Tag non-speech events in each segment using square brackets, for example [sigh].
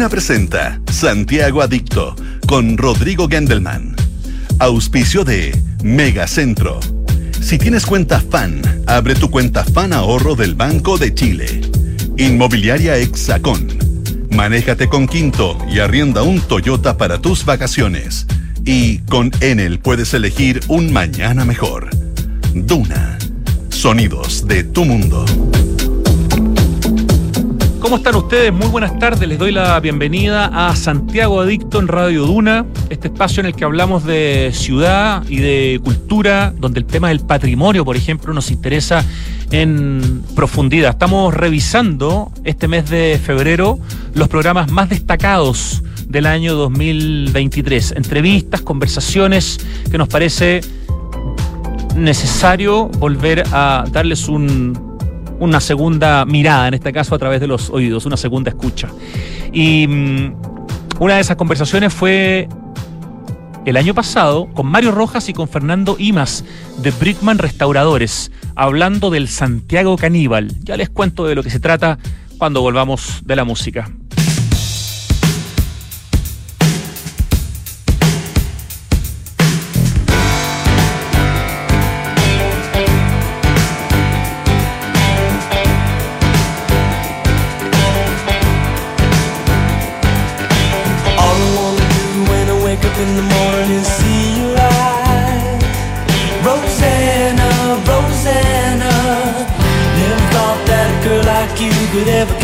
Duna presenta Santiago Adicto con Rodrigo Gendelman. Auspicio de Megacentro. Si tienes cuenta FAN, abre tu cuenta FAN Ahorro del Banco de Chile. Inmobiliaria Hexacón. Manéjate con Quinto y arrienda un Toyota para tus vacaciones. Y con Enel puedes elegir un mañana mejor. Duna. Sonidos de tu mundo. ¿Cómo están ustedes? Muy buenas tardes. Les doy la bienvenida a Santiago Adicto en Radio Duna, este espacio en el que hablamos de ciudad y de cultura, donde el tema del patrimonio, por ejemplo, nos interesa en profundidad. Estamos revisando este mes de febrero los programas más destacados del año 2023. Entrevistas, conversaciones que nos parece necesario volver a darles un una segunda mirada, en este caso a través de los oídos, una segunda escucha. Y mm, una de esas conversaciones fue el año pasado con Mario Rojas y con Fernando Imas de Brickman Restauradores, hablando del Santiago Caníbal. Ya les cuento de lo que se trata cuando volvamos de la música. never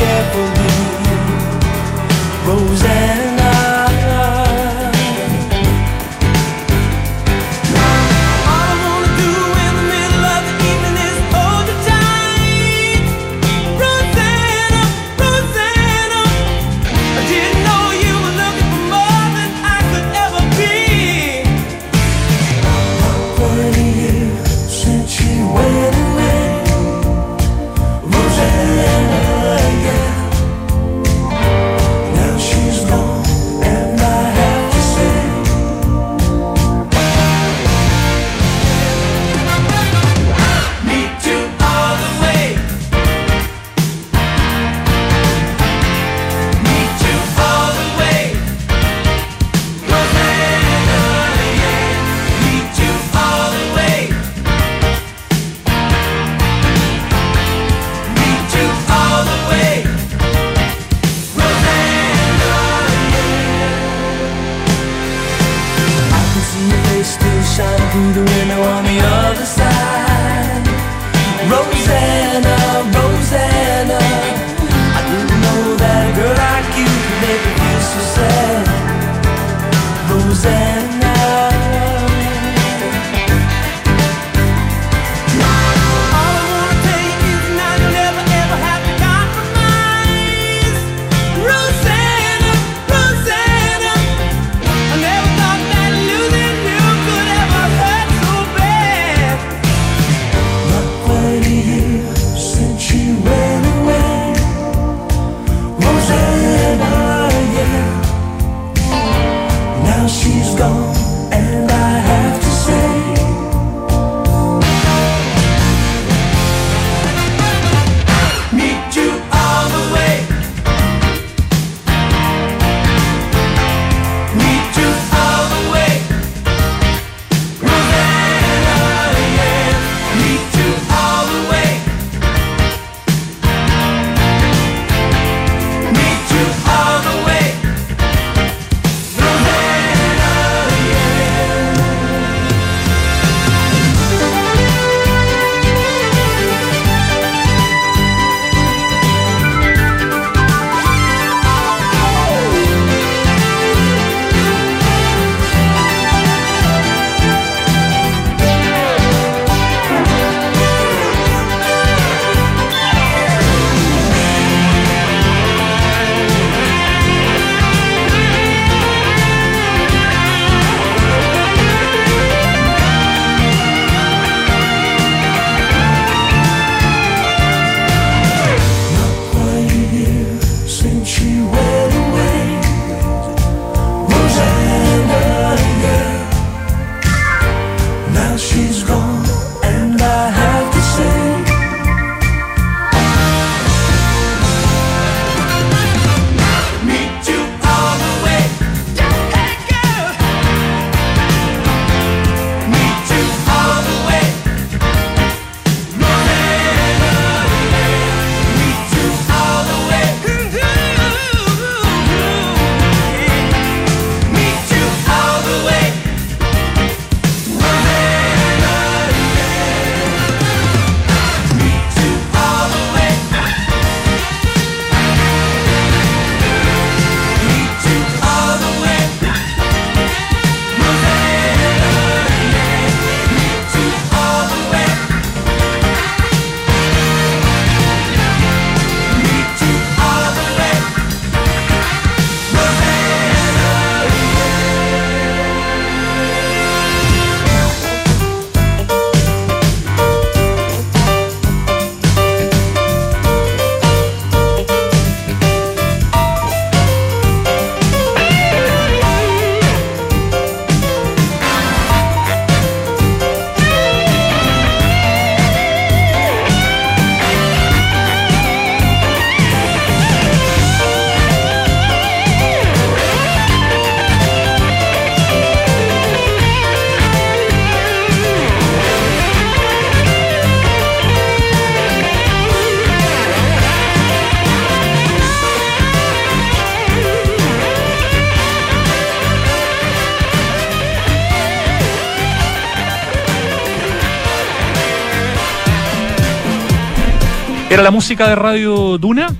la música de Radio Duna.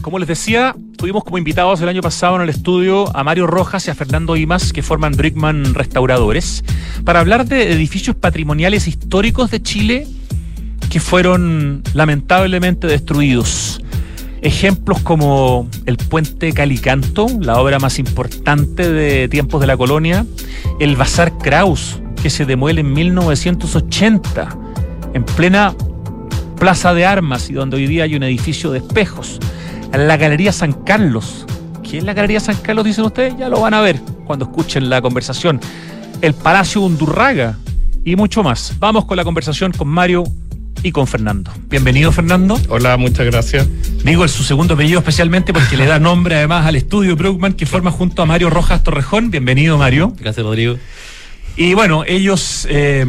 Como les decía, tuvimos como invitados el año pasado en el estudio a Mario Rojas y a Fernando Imas, que forman Brickman Restauradores, para hablar de edificios patrimoniales históricos de Chile que fueron lamentablemente destruidos. Ejemplos como el puente Calicanto, la obra más importante de tiempos de la colonia, el Bazar Kraus, que se demuele en 1980, en plena Plaza de Armas y donde hoy día hay un edificio de espejos. La Galería San Carlos. ¿Qué es la Galería San Carlos, dicen ustedes? Ya lo van a ver cuando escuchen la conversación. El Palacio Undurraga y mucho más. Vamos con la conversación con Mario y con Fernando. Bienvenido, Fernando. Hola, muchas gracias. Digo el su segundo apellido especialmente porque le da nombre además al estudio Brookman que forma junto a Mario Rojas Torrejón. Bienvenido, Mario. Gracias, Rodrigo. Y bueno, ellos eh,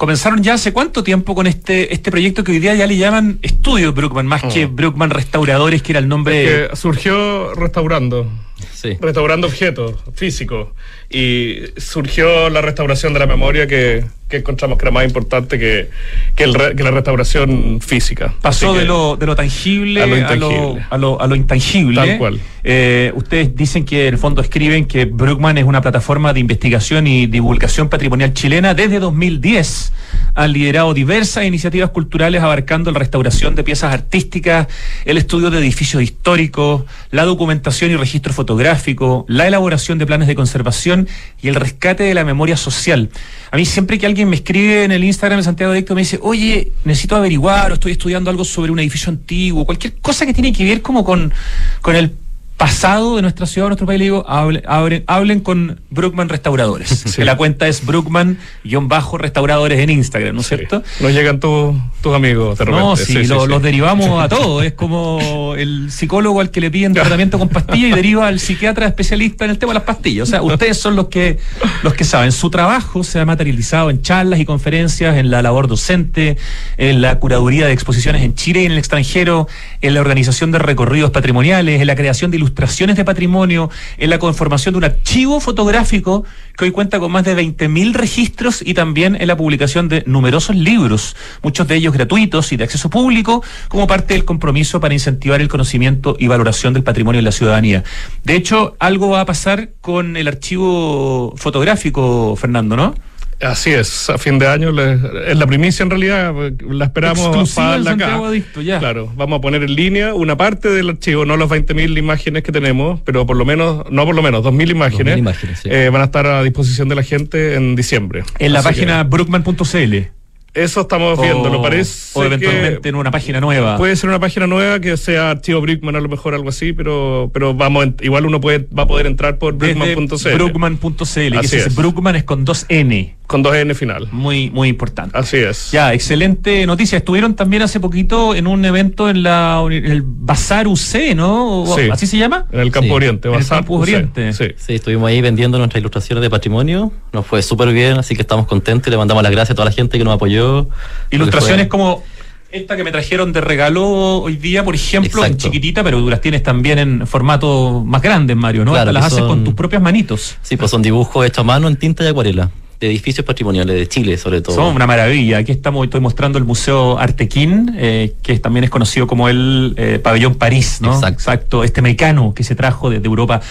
comenzaron ya hace cuánto tiempo con este, este proyecto que hoy día ya le llaman Estudio Brookman, más que Mm. Brookman Restauradores, que era el nombre. Que surgió restaurando, Sí. restaurando objetos físicos y surgió la restauración de la memoria que, que encontramos que era más importante que, que, el re- que la restauración física. Pasó de lo, de lo tangible a lo a lo, intangible. a lo- a lo intangible. Tal cual. Eh, ustedes dicen que en el fondo escriben que Brookman es una plataforma de investigación y divulgación patrimonial chilena. Desde 2010 han liderado diversas iniciativas culturales abarcando la restauración de piezas artísticas, el estudio de edificios históricos, la documentación y registro fotográfico, la elaboración de planes de conservación y el rescate de la memoria social. A mí siempre que alguien me escribe en el Instagram de Santiago Adicto me dice, oye, necesito averiguar o estoy estudiando algo sobre un edificio antiguo, cualquier cosa que tiene que ver como con, con el pasado de nuestra ciudad, de nuestro país, le digo, hable- hablen, hablen con Brookman Restauradores. [laughs] Que la cuenta es Brookman-restauradores en Instagram, ¿no es Sí. cierto? Nos llegan tus tus amigos de repente. No, sí, Sí, sí, lo- sí. los derivamos a [laughs] todos. Es como el psicólogo al que le piden tratamiento con pastillas y deriva al [laughs] psiquiatra especialista en el tema de las pastillas. O sea, ustedes son los que, los que saben. Su trabajo se ha materializado en charlas y conferencias, en la labor docente, en la curaduría de exposiciones en Chile y en el extranjero, en la organización de recorridos patrimoniales, en la creación de ilustraciones de patrimonio, en la conformación de un archivo fotográfico que hoy cuenta con más de 20.000 registros y también en la publicación de numerosos libros, muchos de ellos gratuitos y de acceso público, como parte del compromiso para incentivar el conocimiento y valoración del patrimonio de la ciudadanía. De hecho, algo va a pasar con el archivo fotográfico, Fernando, ¿no? Así es, a fin de año es la primicia en realidad, la esperamos Exclusiva para en la Santiago acá. Adicto, ya. Claro, vamos a poner en línea una parte del archivo, no las 20.000 imágenes que tenemos, pero por lo menos, no por lo menos, 2.000 imágenes, 2.000 imágenes, sí. eh, van a estar a disposición de la gente en diciembre. En la Así página brookman.cl. que Eso estamos viendo, lo parece. o eventualmente que en una página nueva. Puede ser una página nueva que sea archivo Brickman, a lo mejor algo así, pero, pero vamos, igual uno puede, va a poder entrar por Desde brickman.cl Brookman.cl. que es. Brookman es con dos N. con dos N final. Muy, muy importante. Así es. Ya, excelente noticia. Estuvieron también hace poquito en un evento en la uni- el Bazar UC, ¿no? O- Sí. ¿Así se llama? En el Campo Sí. Oriente, En el Bazar, Campus UC. Oriente. Sí. Sí, estuvimos ahí vendiendo nuestras ilustraciones de patrimonio. Nos fue súper bien, así que estamos contentos y le mandamos las gracias a toda la gente que nos apoyó. Ilustraciones como esta que me trajeron de regalo hoy día, por ejemplo, en Exacto. chiquitita, pero tú las tienes también en formato más grande, Mario, ¿no? Claro, las haces con tus propias manitos. Sí, pues son dibujos hechos a mano en tinta y acuarela, de edificios patrimoniales de Chile, sobre todo. Son una maravilla. Aquí estamos, estoy mostrando el Museo Artequín, eh, que también es conocido como el eh, Pabellón París, ¿no? Exacto. Este mecano que se trajo desde Europa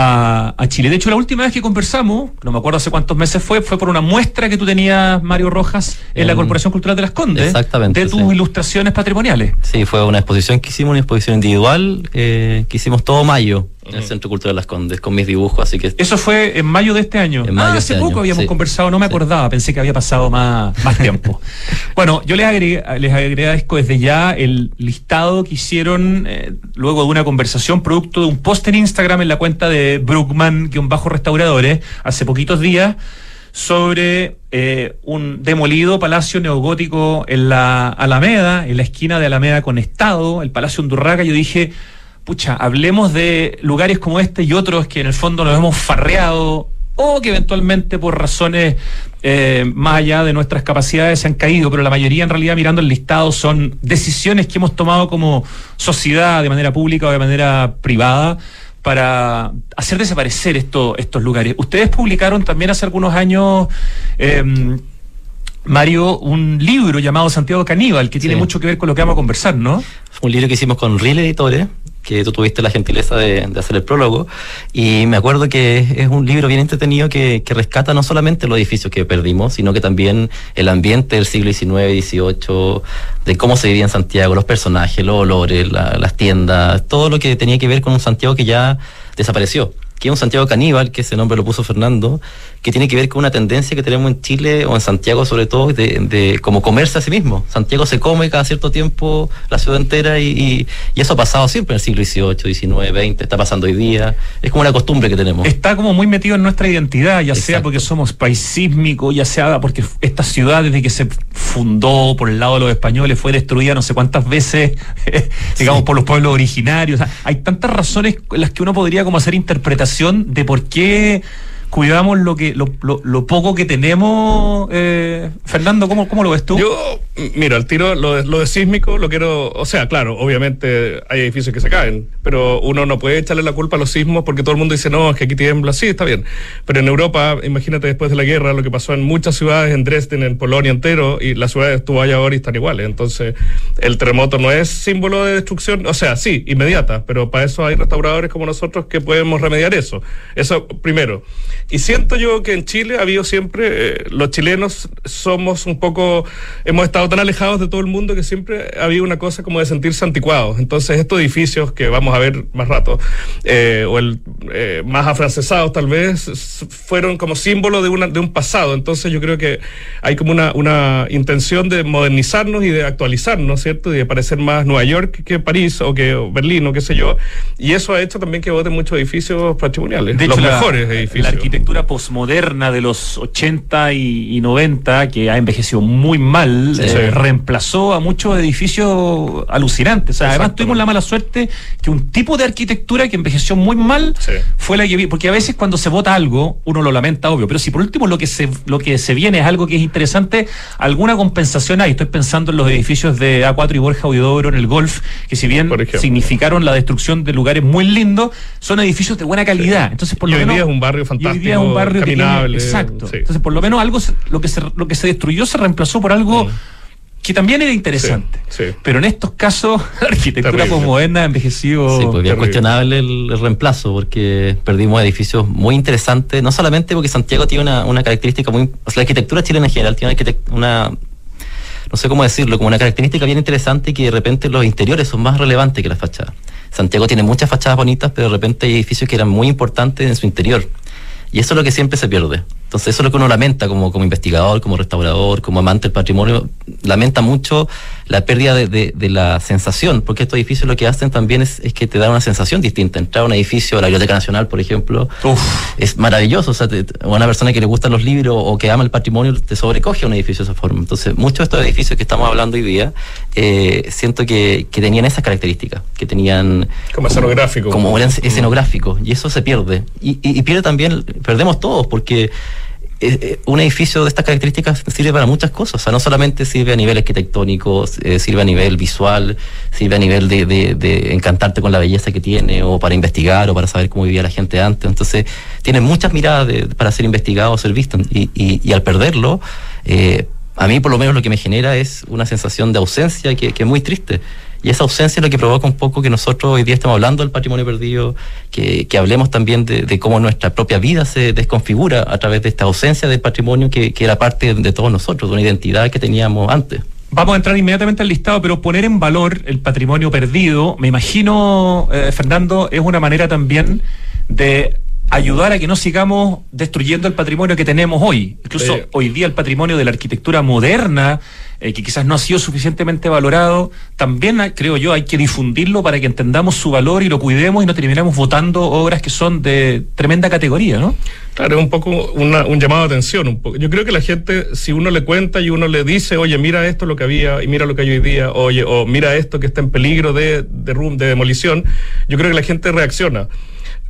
a, a Chile. De hecho, la última vez que conversamos, no me acuerdo hace cuántos meses fue, fue por una muestra que tú tenías, Mario Rojas, en la Corporación Cultural de las Condes. Exactamente, De tus sí. ilustraciones patrimoniales. Sí, fue una exposición que hicimos, una exposición individual eh, que hicimos todo mayo en el Centro Cultural Las Condes, con mis dibujos, así que Eso fue en mayo de este año. En mayo ah, de hace este poco año, habíamos sí. conversado, no me Sí. acordaba, pensé que había pasado más, más tiempo. [laughs] bueno, yo les, agregué, les agradezco desde ya el listado que hicieron eh, luego de una conversación, producto de un post en Instagram en la cuenta de Brookman-restauradores, hace poquitos días, sobre eh, un demolido palacio neogótico en la Alameda, en la esquina de Alameda con Estado, el Palacio Undurraga. Yo dije, pucha, hablemos de lugares como este y otros que en el fondo nos hemos farreado o que eventualmente por razones eh, más allá de nuestras capacidades se han caído, pero la mayoría en realidad mirando el listado son decisiones que hemos tomado como sociedad de manera pública o de manera privada para hacer desaparecer esto, estos lugares. Ustedes publicaron también hace algunos años eh, Mario, un libro llamado Santiago Caníbal, que tiene Sí. mucho que ver con lo que vamos a conversar, ¿no? Un libro que hicimos con Real Editores, que tú tuviste la gentileza de, hacer el prólogo. Y me acuerdo que es un libro bien entretenido que, que rescata no solamente los edificios que perdimos, sino que también el ambiente del siglo XIX, XVIII, de cómo se vivía en Santiago, los personajes, los olores, la- las tiendas, todo lo que tenía que ver con un Santiago que ya desapareció. Que es un Santiago caníbal, que ese nombre lo puso Fernando, que tiene que ver con una tendencia que tenemos en Chile o en Santiago sobre todo de, de como comerse a sí mismo. Santiago se come cada cierto tiempo la ciudad entera y, y- y eso ha pasado siempre en el siglo XVIII, XIX, XX, está pasando hoy día. Es como una costumbre que tenemos. Está como muy metido en nuestra identidad, ya sea porque somos país sísmico, ya sea porque esta ciudad desde que se fundó por el lado de los españoles fue destruida no sé cuántas veces, [laughs] digamos, Sí. por los pueblos originarios. O sea, hay tantas razones en las que uno podría como hacer de por qué cuidamos lo que lo, lo- lo poco que tenemos. eh, Fernando, ¿cómo, ¿cómo lo ves tú? Yo, mira, el tiro, lo de, lo de sísmico, lo quiero. O sea, claro, obviamente hay edificios que se caen, pero uno no puede echarle la culpa a los sismos porque todo el mundo dice, no, es que aquí tiembla. Sí, está bien. Pero en Europa, imagínate después de la guerra, lo que pasó en muchas ciudades, en Dresden, en Polonia entero, y las ciudades tú vayas ahora y están iguales. Entonces, el terremoto no es símbolo de destrucción, o sea, sí, inmediata, pero para eso hay restauradores como nosotros que podemos remediar eso. Eso primero. Y siento yo que en Chile ha habido siempre, eh, los chilenos somos un poco, hemos estado tan alejados de todo el mundo que siempre ha habido una cosa como de sentirse anticuados. Entonces estos edificios que vamos a ver más rato, eh, o el eh, más afrancesados tal vez, fueron como símbolo de, una, de un pasado. Entonces yo creo que hay como una, una intención de modernizarnos y de actualizarnos, ¿cierto? Y de parecer más Nueva York que París o que Berlín o qué sé yo. Y eso ha hecho también que voten muchos edificios patrimoniales, De los la- mejores La edificios. Arquitectura posmoderna de los 80 y, y 90, que ha envejecido muy mal, Sí. eh, reemplazó a muchos edificios alucinantes. O sea, además tuvimos la mala suerte que un tipo de arquitectura que envejeció muy mal Sí. fue la que vi. Porque a veces cuando se vota algo, uno lo lamenta, obvio. Pero si por último lo que se, lo que se viene es algo que es interesante, alguna compensación hay. Estoy pensando en los edificios de A4 y Borja Huidobro en el Golf, que si bien significaron la destrucción de lugares muy lindos, son edificios de buena calidad. Entonces, por Y lo menos. es un barrio fantástico, es un barrio que tiene- caminable, exacto. sí. Entonces, por lo menos algo lo que se lo que se destruyó se reemplazó por algo Mm. que también era interesante. Sí, sí. Pero en estos casos, [laughs] la arquitectura posmoderna envejecido. Sí, pues bien terrible. cuestionable el, el reemplazo, porque perdimos edificios muy interesantes, no solamente porque Santiago tiene una, una característica muy... O sea, la arquitectura chilena en general tiene una, no sé cómo decirlo, como una característica bien interesante que de repente los interiores son más relevantes que las fachadas. Santiago tiene muchas fachadas bonitas, pero de repente hay edificios que eran muy importantes en su interior. Y eso es lo que siempre se pierde. Entonces eso es lo que uno lamenta como, como investigador, como restaurador, como amante del patrimonio. Lamenta mucho la pérdida de, de- de la sensación, porque estos edificios lo que hacen también es, es que te dan una sensación distinta. Entrar a un edificio, a la Biblioteca Nacional, por ejemplo, Uf. es maravilloso. O sea, te- una persona que le gustan los libros o que ama el patrimonio te sobrecoge a un edificio de esa forma. Entonces, muchos de estos edificios que estamos hablando hoy día, eh, siento que, que tenían esas características, que tenían Como escenográfico. como eran escenográfico y eso se pierde y, y- y pierde también perdemos todos porque eh, eh, un edificio de estas características sirve para muchas cosas, o sea, no solamente sirve a nivel arquitectónico, eh, sirve a nivel visual, sirve a nivel de, encantarte con la belleza que tiene, o para investigar, o para saber cómo vivía la gente antes. Entonces, tiene muchas miradas para ser investigado ser visto, y, al perderlo, a mí por lo menos lo que me genera es una sensación de ausencia que es muy triste. Y esa ausencia es lo que provoca un poco que nosotros hoy día estamos hablando del patrimonio perdido, que, que hablemos también de, de cómo nuestra propia vida se desconfigura a través de esta ausencia del patrimonio que, que era parte de todos nosotros, de una identidad que teníamos antes. Vamos a entrar inmediatamente al listado, pero poner en valor el patrimonio perdido, me imagino, eh, Fernando, es una manera también de ayudar a que no sigamos destruyendo el patrimonio que tenemos hoy. Incluso Sí. hoy día el patrimonio de la arquitectura moderna, eh, que quizás no ha sido suficientemente valorado, también creo yo hay que difundirlo para que entendamos su valor y lo cuidemos y no terminemos votando obras que son de tremenda categoría, ¿no? Claro, es un poco un llamado de atención. Un poco. Yo creo que la gente, si uno le cuenta y uno le dice, oye, mira esto lo que había y mira lo que hay hoy día, oye, o mira esto que está en peligro de, de, de demolición, yo creo que la gente reacciona.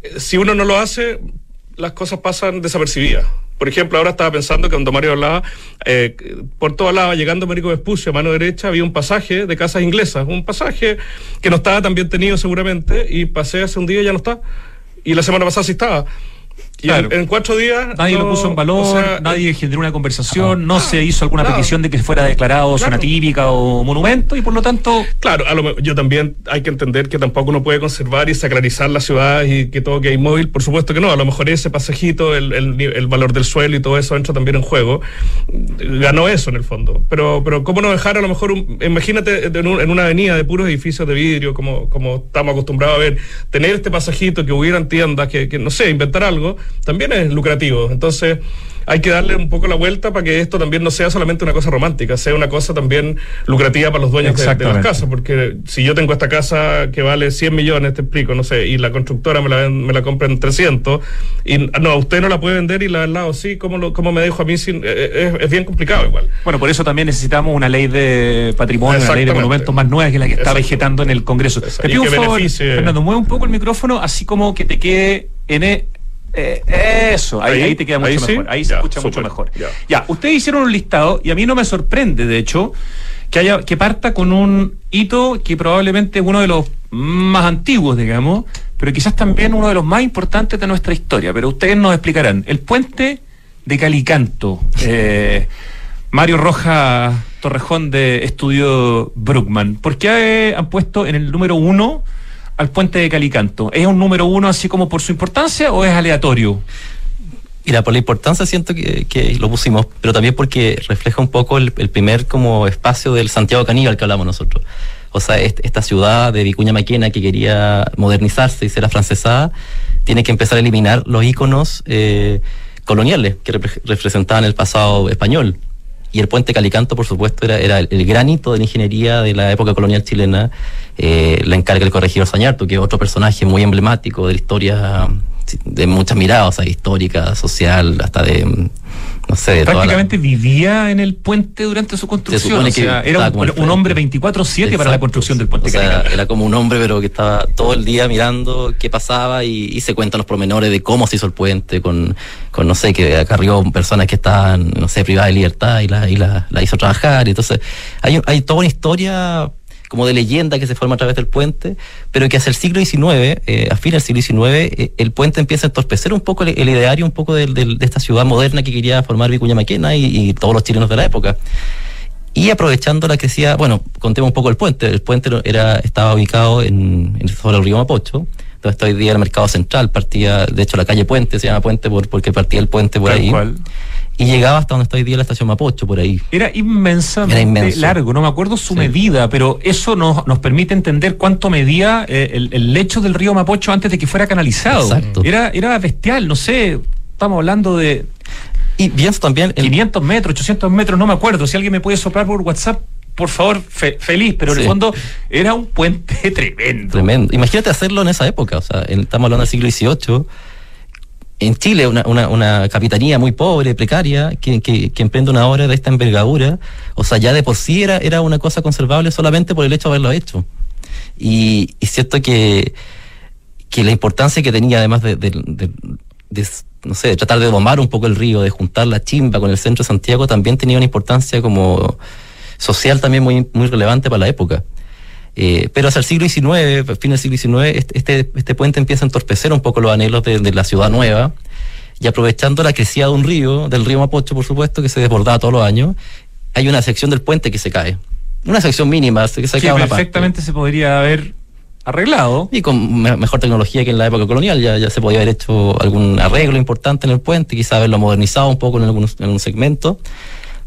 Eh, Si uno no lo hace, las cosas pasan desapercibidas. Por ejemplo, ahora estaba pensando que cuando Mario hablaba, eh, por toda lado, llegando a Américo Vespucio, a mano derecha, había un pasaje de casas inglesas, un pasaje que no estaba tan bien tenido seguramente, y pasé hace un día y ya no está. Y la semana pasada sí estaba. Y en, en cuatro días. Nadie lo puso en valor, o sea, nadie generó una conversación, no se hizo alguna claro. petición de que fuera declarado zona Claro. típica o monumento y por lo tanto Claro, a lo yo también hay que entender que tampoco uno puede conservar y sacralizar la ciudad y que todo que inmóvil. Por supuesto que no. A lo mejor ese pasajito, el, el el valor del suelo y todo eso entra también en juego. Ganó eso en el fondo. Pero, pero ¿cómo no dejar a lo mejor, un- imagínate en, un- en una avenida de puros edificios de vidrio, como, como estamos acostumbrados a ver, tener este pasajito, que hubieran tiendas, que, que no sé, inventar algo, también es lucrativo. Entonces hay que darle un poco la vuelta para que esto también no sea solamente una cosa romántica, sea una cosa también lucrativa para los dueños de, de las casas, porque si yo tengo esta casa que vale 100 millones, te explico, no sé, y la constructora me la, ven- me la compra en 300, y no, usted no la puede vender y la del lado sí, ¿cómo, lo, cómo me dejo a mí? Sin, eh, eh, es, es bien complicado igual. Bueno, por eso también necesitamos una ley de patrimonio, una ley de monumentos más nueva que la que está vegetando en el Congreso. Exacto. Te pido un favor, beneficie- Fernando, mueve un poco el micrófono, así como que te quede en e- eh, eso, ahí, te queda mucho ahí sí. mejor, ahí se Ya, escucha mucho mejor. ya. Ya, ustedes hicieron un listado y a mí no me sorprende, de hecho, que haya que parta con un hito que probablemente es uno de los más antiguos, digamos, pero quizás también uno de los más importantes de nuestra historia. Pero ustedes nos explicarán. El puente de Calicanto. Eh, [laughs] Mario Rojas Torrejón de Estudio Brookman. ¿Por qué han puesto en el número uno al puente de Calicanto? ¿Es un número uno así como por su importancia o es aleatorio? Mira, por la importancia siento que, lo pusimos, pero también porque refleja un poco el, primer como espacio del Santiago Caníbal que hablamos nosotros. O sea, est- esta ciudad de Vicuña Maquena que quería modernizarse y ser afrancesada, tiene que empezar a eliminar los íconos eh, coloniales que repre- representaban el pasado español. Y el puente Calicanto, por supuesto, era, era el, el granito de la ingeniería de la época colonial chilena. Eh, la encarga el corregidor Sañarto, que es otro personaje muy emblemático de la historia de muchas miradas, o sea, histórica, social, hasta de, mm, no sé, toda la- Prácticamente vivía en el puente durante su construcción. supone O sea, que era un, hombre 24-7 para la construcción del puente O sea, era como un hombre, pero que estaba todo el día mirando qué pasaba y, y se cuentan los pormenores de cómo se hizo el puente, con, con no sé, que acarrió personas que estaban, no sé, privadas de libertad y la, y la, la hizo trabajar. Entonces, hay, hay toda una historia como de leyenda que se forma a través del puente, pero que hacia el siglo XIX, eh, a fin del siglo XIX, eh, el puente empieza a entorpecer un poco el, el ideario un poco del- de esta ciudad moderna que quería formar Vicuña Maquena y, y todos los chilenos de la época. Y aprovechando la crecida, bueno, contemos un poco el puente. El puente era, estaba ubicado en, en sobre el río Mapocho, donde está hoy día el mercado central. Partía, de hecho, la calle Puente se llama Puente por, porque partía el puente por Tal ahí. cual. Y llegaba hasta donde está hoy día la estación Mapocho, por ahí. Era inmensamente Era largo, no me acuerdo su Sí. medida, pero eso nos, nos permite entender cuánto medía eh, el, el lecho del río Mapocho antes de que fuera canalizado. Exacto. Era, era bestial, no sé, estamos hablando de Y pienso también en 500 metros, 800 metros, no me acuerdo. Si alguien me puede soplar por WhatsApp, por favor, fe- feliz, pero en el fondo era un puente [laughs] tremendo. Tremendo. Imagínate hacerlo en esa época, o sea, en- estamos hablando del siglo XVIII. En Chile, una, una, una capitanía muy pobre, precaria, que, que, emprende una obra de esta envergadura, o sea, ya de por sí era, era una cosa conservable solamente por el hecho de haberlo hecho. Y, cierto que, que la importancia que tenía, además de, de- de- de, no sé, de tratar de domar un poco el río, de juntar la chimba con el centro de Santiago, también tenía una importancia como social también muy, muy relevante para la época. Eh, pero hacia el siglo XIX, fin del siglo XIX, este, este, este puente empieza a entorpecer un poco los anhelos de, de la ciudad nueva y aprovechando la crecida de un río, del río Mapocho, por supuesto, que se desbordaba todos los años, hay una sección del puente que se cae. Una sección mínima, que se que cae parte. perfectamente se podría haber arreglado. Y con me- mejor tecnología que en la época colonial, ya, ya se podía haber hecho algún arreglo importante en el puente, quizá haberlo modernizado un poco en algún, en un segmento,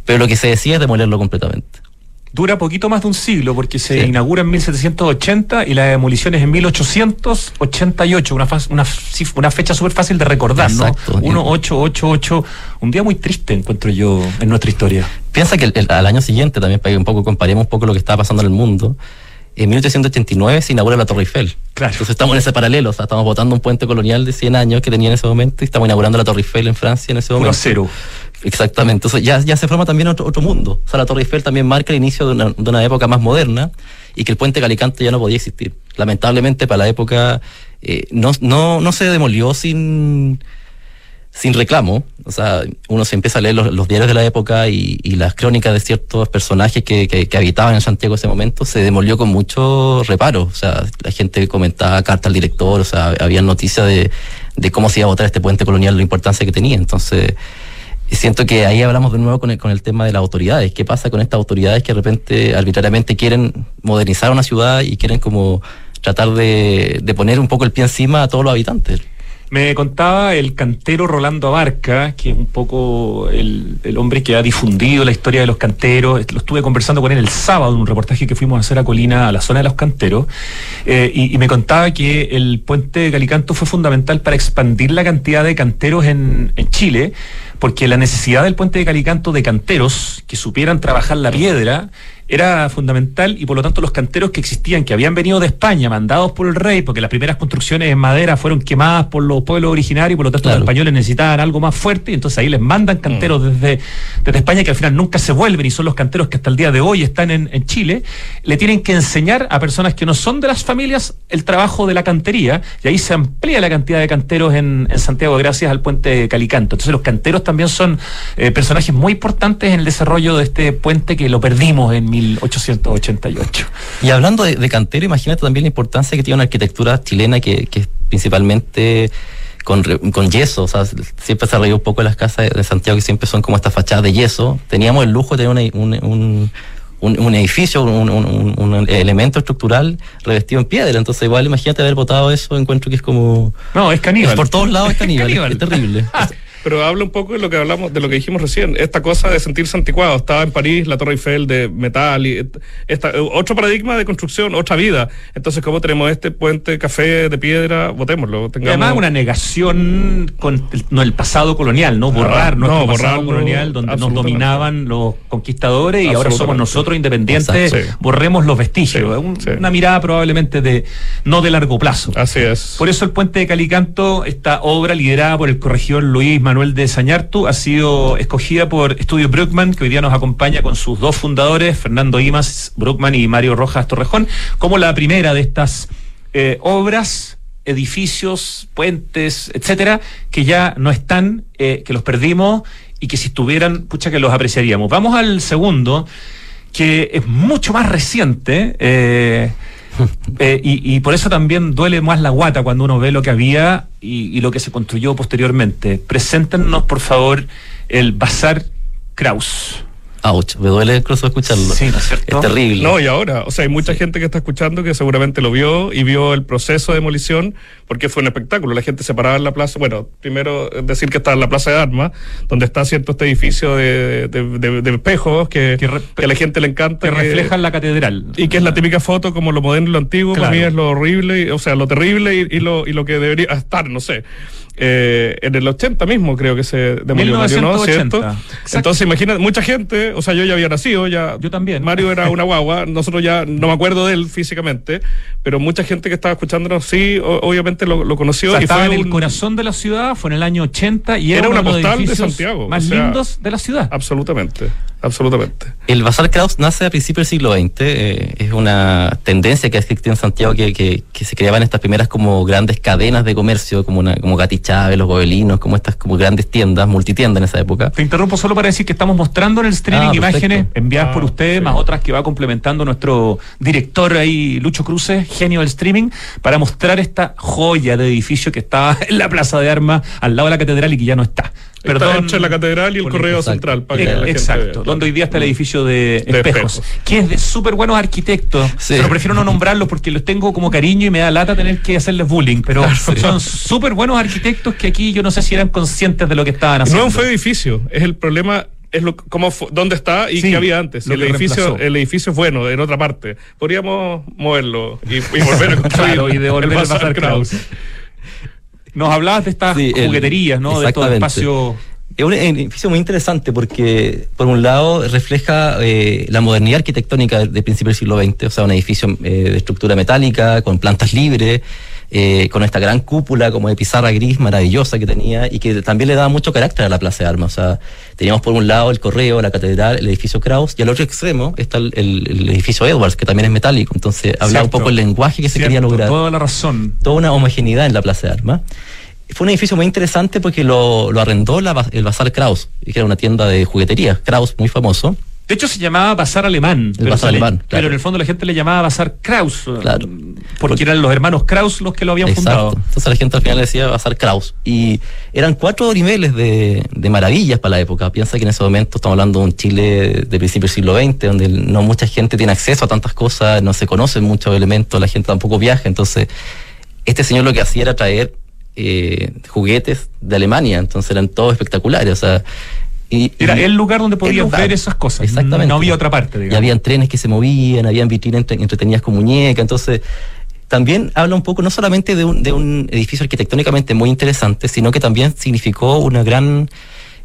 pero lo que se decía es demolerlo completamente. Dura poquito más de un siglo porque se Sí. inaugura en 1780 y la demolición es en 1888, una, una, una fecha súper fácil de recordar, Exacto. ¿no? 1888, un día muy triste encuentro yo en nuestra historia. Piensa que el- el- al año siguiente, también para que un poco comparemos un poco lo que estaba pasando en el mundo, en 1889 se inaugura la Torre Eiffel. Claro. Entonces estamos en ese paralelo, o sea, estamos votando un puente colonial de 100 años que tenía en ese momento y estamos inaugurando la Torre Eiffel en Francia en ese momento. cero. Exactamente, entonces ya, se forma también otro, mundo. O sea, la Torre Eiffel también marca el inicio de una, época más moderna y que el puente Calicante ya no podía existir. Lamentablemente para la época eh, no, se demolió sin, sin reclamo. O sea, uno se empieza a leer los, diarios de la época y, las crónicas de ciertos personajes que habitaban en Santiago en ese momento, se demolió con mucho reparo. O sea, la gente comentaba carta al director, o sea, había noticias de, de cómo se iba a votar este puente colonial, la importancia que tenía. Entonces, siento que ahí hablamos de nuevo con el, con el tema de las autoridades. ¿Qué pasa con estas autoridades que de repente arbitrariamente quieren modernizar una ciudad y quieren como tratar de, de poner un poco el pie encima a todos los habitantes? Me contaba el cantero Rolando Abarca, que es un poco el, el, hombre que ha difundido la historia de los canteros. Lo estuve conversando con él el sábado en un reportaje que fuimos a hacer a Colina, a la zona de los canteros, eh, y, y, me contaba que el puente de Calicanto fue fundamental para expandir la cantidad de canteros en, en Chile, porque la necesidad del puente de Calicanto de canteros que supieran trabajar la piedra era fundamental y por lo tanto los canteros que existían, que habían venido de España, mandados por el rey, porque las primeras construcciones en madera fueron quemadas por los pueblos originarios y por lo tanto claro. los españoles necesitaban algo más fuerte y entonces ahí les mandan canteros mm. desde, desde España que al final nunca se vuelven y son los canteros que hasta el día de hoy están en, en Chile, le tienen que enseñar a personas que no son de las familias el trabajo de la cantería y ahí se amplía la cantidad de canteros en, en Santiago gracias al puente Calicanto. Entonces los canteros también son eh, personajes muy importantes en el desarrollo de este puente que lo perdimos en 1888. Y hablando de, de, cantero, imagínate también la importancia que tiene una arquitectura chilena que, que es principalmente con, con, yeso, o sea, siempre se reído un poco las casas de Santiago que siempre son como estas fachadas de yeso. Teníamos el lujo de tener una, un, un un, un, edificio, un, un, un, elemento estructural revestido en piedra. Entonces, igual, imagínate haber votado eso, encuentro que es como. No, es caníbal. Es por todos lados es caníbal. es, [laughs] caníbal. es terrible. [laughs] pero habla un poco de lo que hablamos, de lo que dijimos recién, esta cosa de sentirse anticuado. Estaba en París la Torre Eiffel de metal y esta, otro paradigma de construcción, otra vida. Entonces, ¿cómo tenemos este puente café de piedra? Votémoslo. Tengamos... Y además una negación con el, no, el pasado colonial, ¿no? Borrar ah, nuestro no, pasado colonial donde nos dominaban los conquistadores y ahora somos nosotros independientes, borremos los vestigios. Sí, Un, sí. Una mirada probablemente de no de largo plazo. Así es. Por eso el puente de Calicanto, esta obra liderada por el corregidor Luis Manuel de Sañartu ha sido escogida por Estudio Bruckman, que hoy día nos acompaña con sus dos fundadores, Fernando Imas Bruckman y Mario Rojas Torrejón, como la primera de estas eh, obras, edificios, puentes, etcétera, que ya no están, eh, que los perdimos y que si estuvieran, pucha, que los apreciaríamos. Vamos al segundo, que es mucho más reciente. Eh, eh, y, por eso también duele más la guata cuando uno ve lo que había y, y lo que se construyó posteriormente. Preséntenos, por favor, el Bazar Kraus. Ouch, me duele incluso escucharlo. Sí, ¿no es cierto? Es terrible. No, y ahora, o sea, hay mucha sí. gente que está escuchando que seguramente lo vio y vio el proceso de demolición porque fue un espectáculo. La gente se paraba en la plaza, bueno, primero decir que está en la plaza de armas, donde está cierto este edificio de, de, de, de espejos que, que, que, a la gente le encanta. Que, reflejan la catedral. Y que es la típica foto como lo moderno y lo antiguo, claro. para mí es lo horrible, o sea, lo terrible y, y, lo, y lo que debería estar, no sé. Eh, en el 80 mismo creo que se demolió 1980. ¿no? Entonces imagina, mucha gente, o sea, yo ya había nacido, ya yo también. Mario era una guagua, nosotros ya no me acuerdo de él físicamente, pero mucha gente que estaba escuchándonos sí, obviamente lo, lo conoció. O sea, y estaba fue en un, el corazón de la ciudad, fue en el año 80 y era, era una postal de Santiago. Más o sea, lindos de la ciudad. Absolutamente, absolutamente. El Bazar Kraus nace a principios del siglo XX, eh, es una tendencia que existió en Santiago que, que, que, se creaban estas primeras como grandes cadenas de comercio, como, una, como Gati Chávez, los Gobelinos como estas como grandes tiendas, multitiendas en esa época. Te interrumpo solo para decir que estamos mostrando en el streaming ah, imágenes enviadas ah, por ustedes, sí. más otras que va complementando nuestro director ahí, Lucho Cruces, genio del streaming, para mostrar esta joya de edificio que estaba [laughs] en la Plaza de Armas, al lado de la catedral y que ya no está. Perdón, está entre la catedral y el correo exacto. central. Para que exacto, vea, donde hoy día está el edificio de, de espejos, espejos, que es de súper buenos arquitectos. Sí. Pero prefiero no nombrarlos porque los tengo como cariño y me da lata tener que hacerles bullying. Pero son súper buenos arquitectos que aquí yo no sé si eran conscientes de lo que estaban haciendo. No es un edificio, es el problema es lo, cómo dónde está y sí, qué había antes. El edificio, el edificio es bueno, en otra parte. Podríamos moverlo y, y volver a [laughs] construir claro, y devolver el Bazar Kraus. Nos hablabas de estas sí, jugueterías, ¿no? De estos espacios es un edificio muy interesante porque, por un lado, refleja eh, la modernidad arquitectónica de, de principios del siglo XX, o sea, un edificio eh, de estructura metálica, con plantas libres, eh, con esta gran cúpula como de pizarra gris maravillosa que tenía y que también le daba mucho carácter a la Plaza de Armas. O sea, teníamos por un lado el Correo, la Catedral, el edificio Kraus, y al otro extremo está el, el, el edificio Edwards, que también es metálico. Entonces, hablaba un poco el lenguaje que se Cierto, quería lograr. Toda la razón. Toda una homogeneidad en la Plaza de Armas fue un edificio muy interesante porque lo, lo arrendó la, el Bazar Kraus, que era una tienda de juguetería, Kraus, muy famoso. De hecho, se llamaba Bazar Alemán. El Bazar Alemán. Claro. Pero en el fondo la gente le llamaba Bazar Kraus. Claro. Porque, eran los hermanos Kraus los que lo habían Exacto. fundado. Entonces la gente al final decía ser Kraus. Y eran cuatro niveles de, de maravillas para la época. Piensa que en ese momento estamos hablando de un Chile de principio del siglo XX, donde no mucha gente tiene acceso a tantas cosas, no se conocen muchos elementos, la gente tampoco viaja. Entonces, este señor lo que hacía era traer eh, juguetes de Alemania, entonces eran todos espectaculares. O sea, y, Era y- el lugar donde podías lugar. ver esas cosas. Exactamente. No había otra parte, Y digamos. habían trenes que se movían, habían vitrinas entre- entretenidas con muñecas. Entonces, también habla un poco no solamente de un, de un edificio arquitectónicamente muy interesante, sino que también significó una gran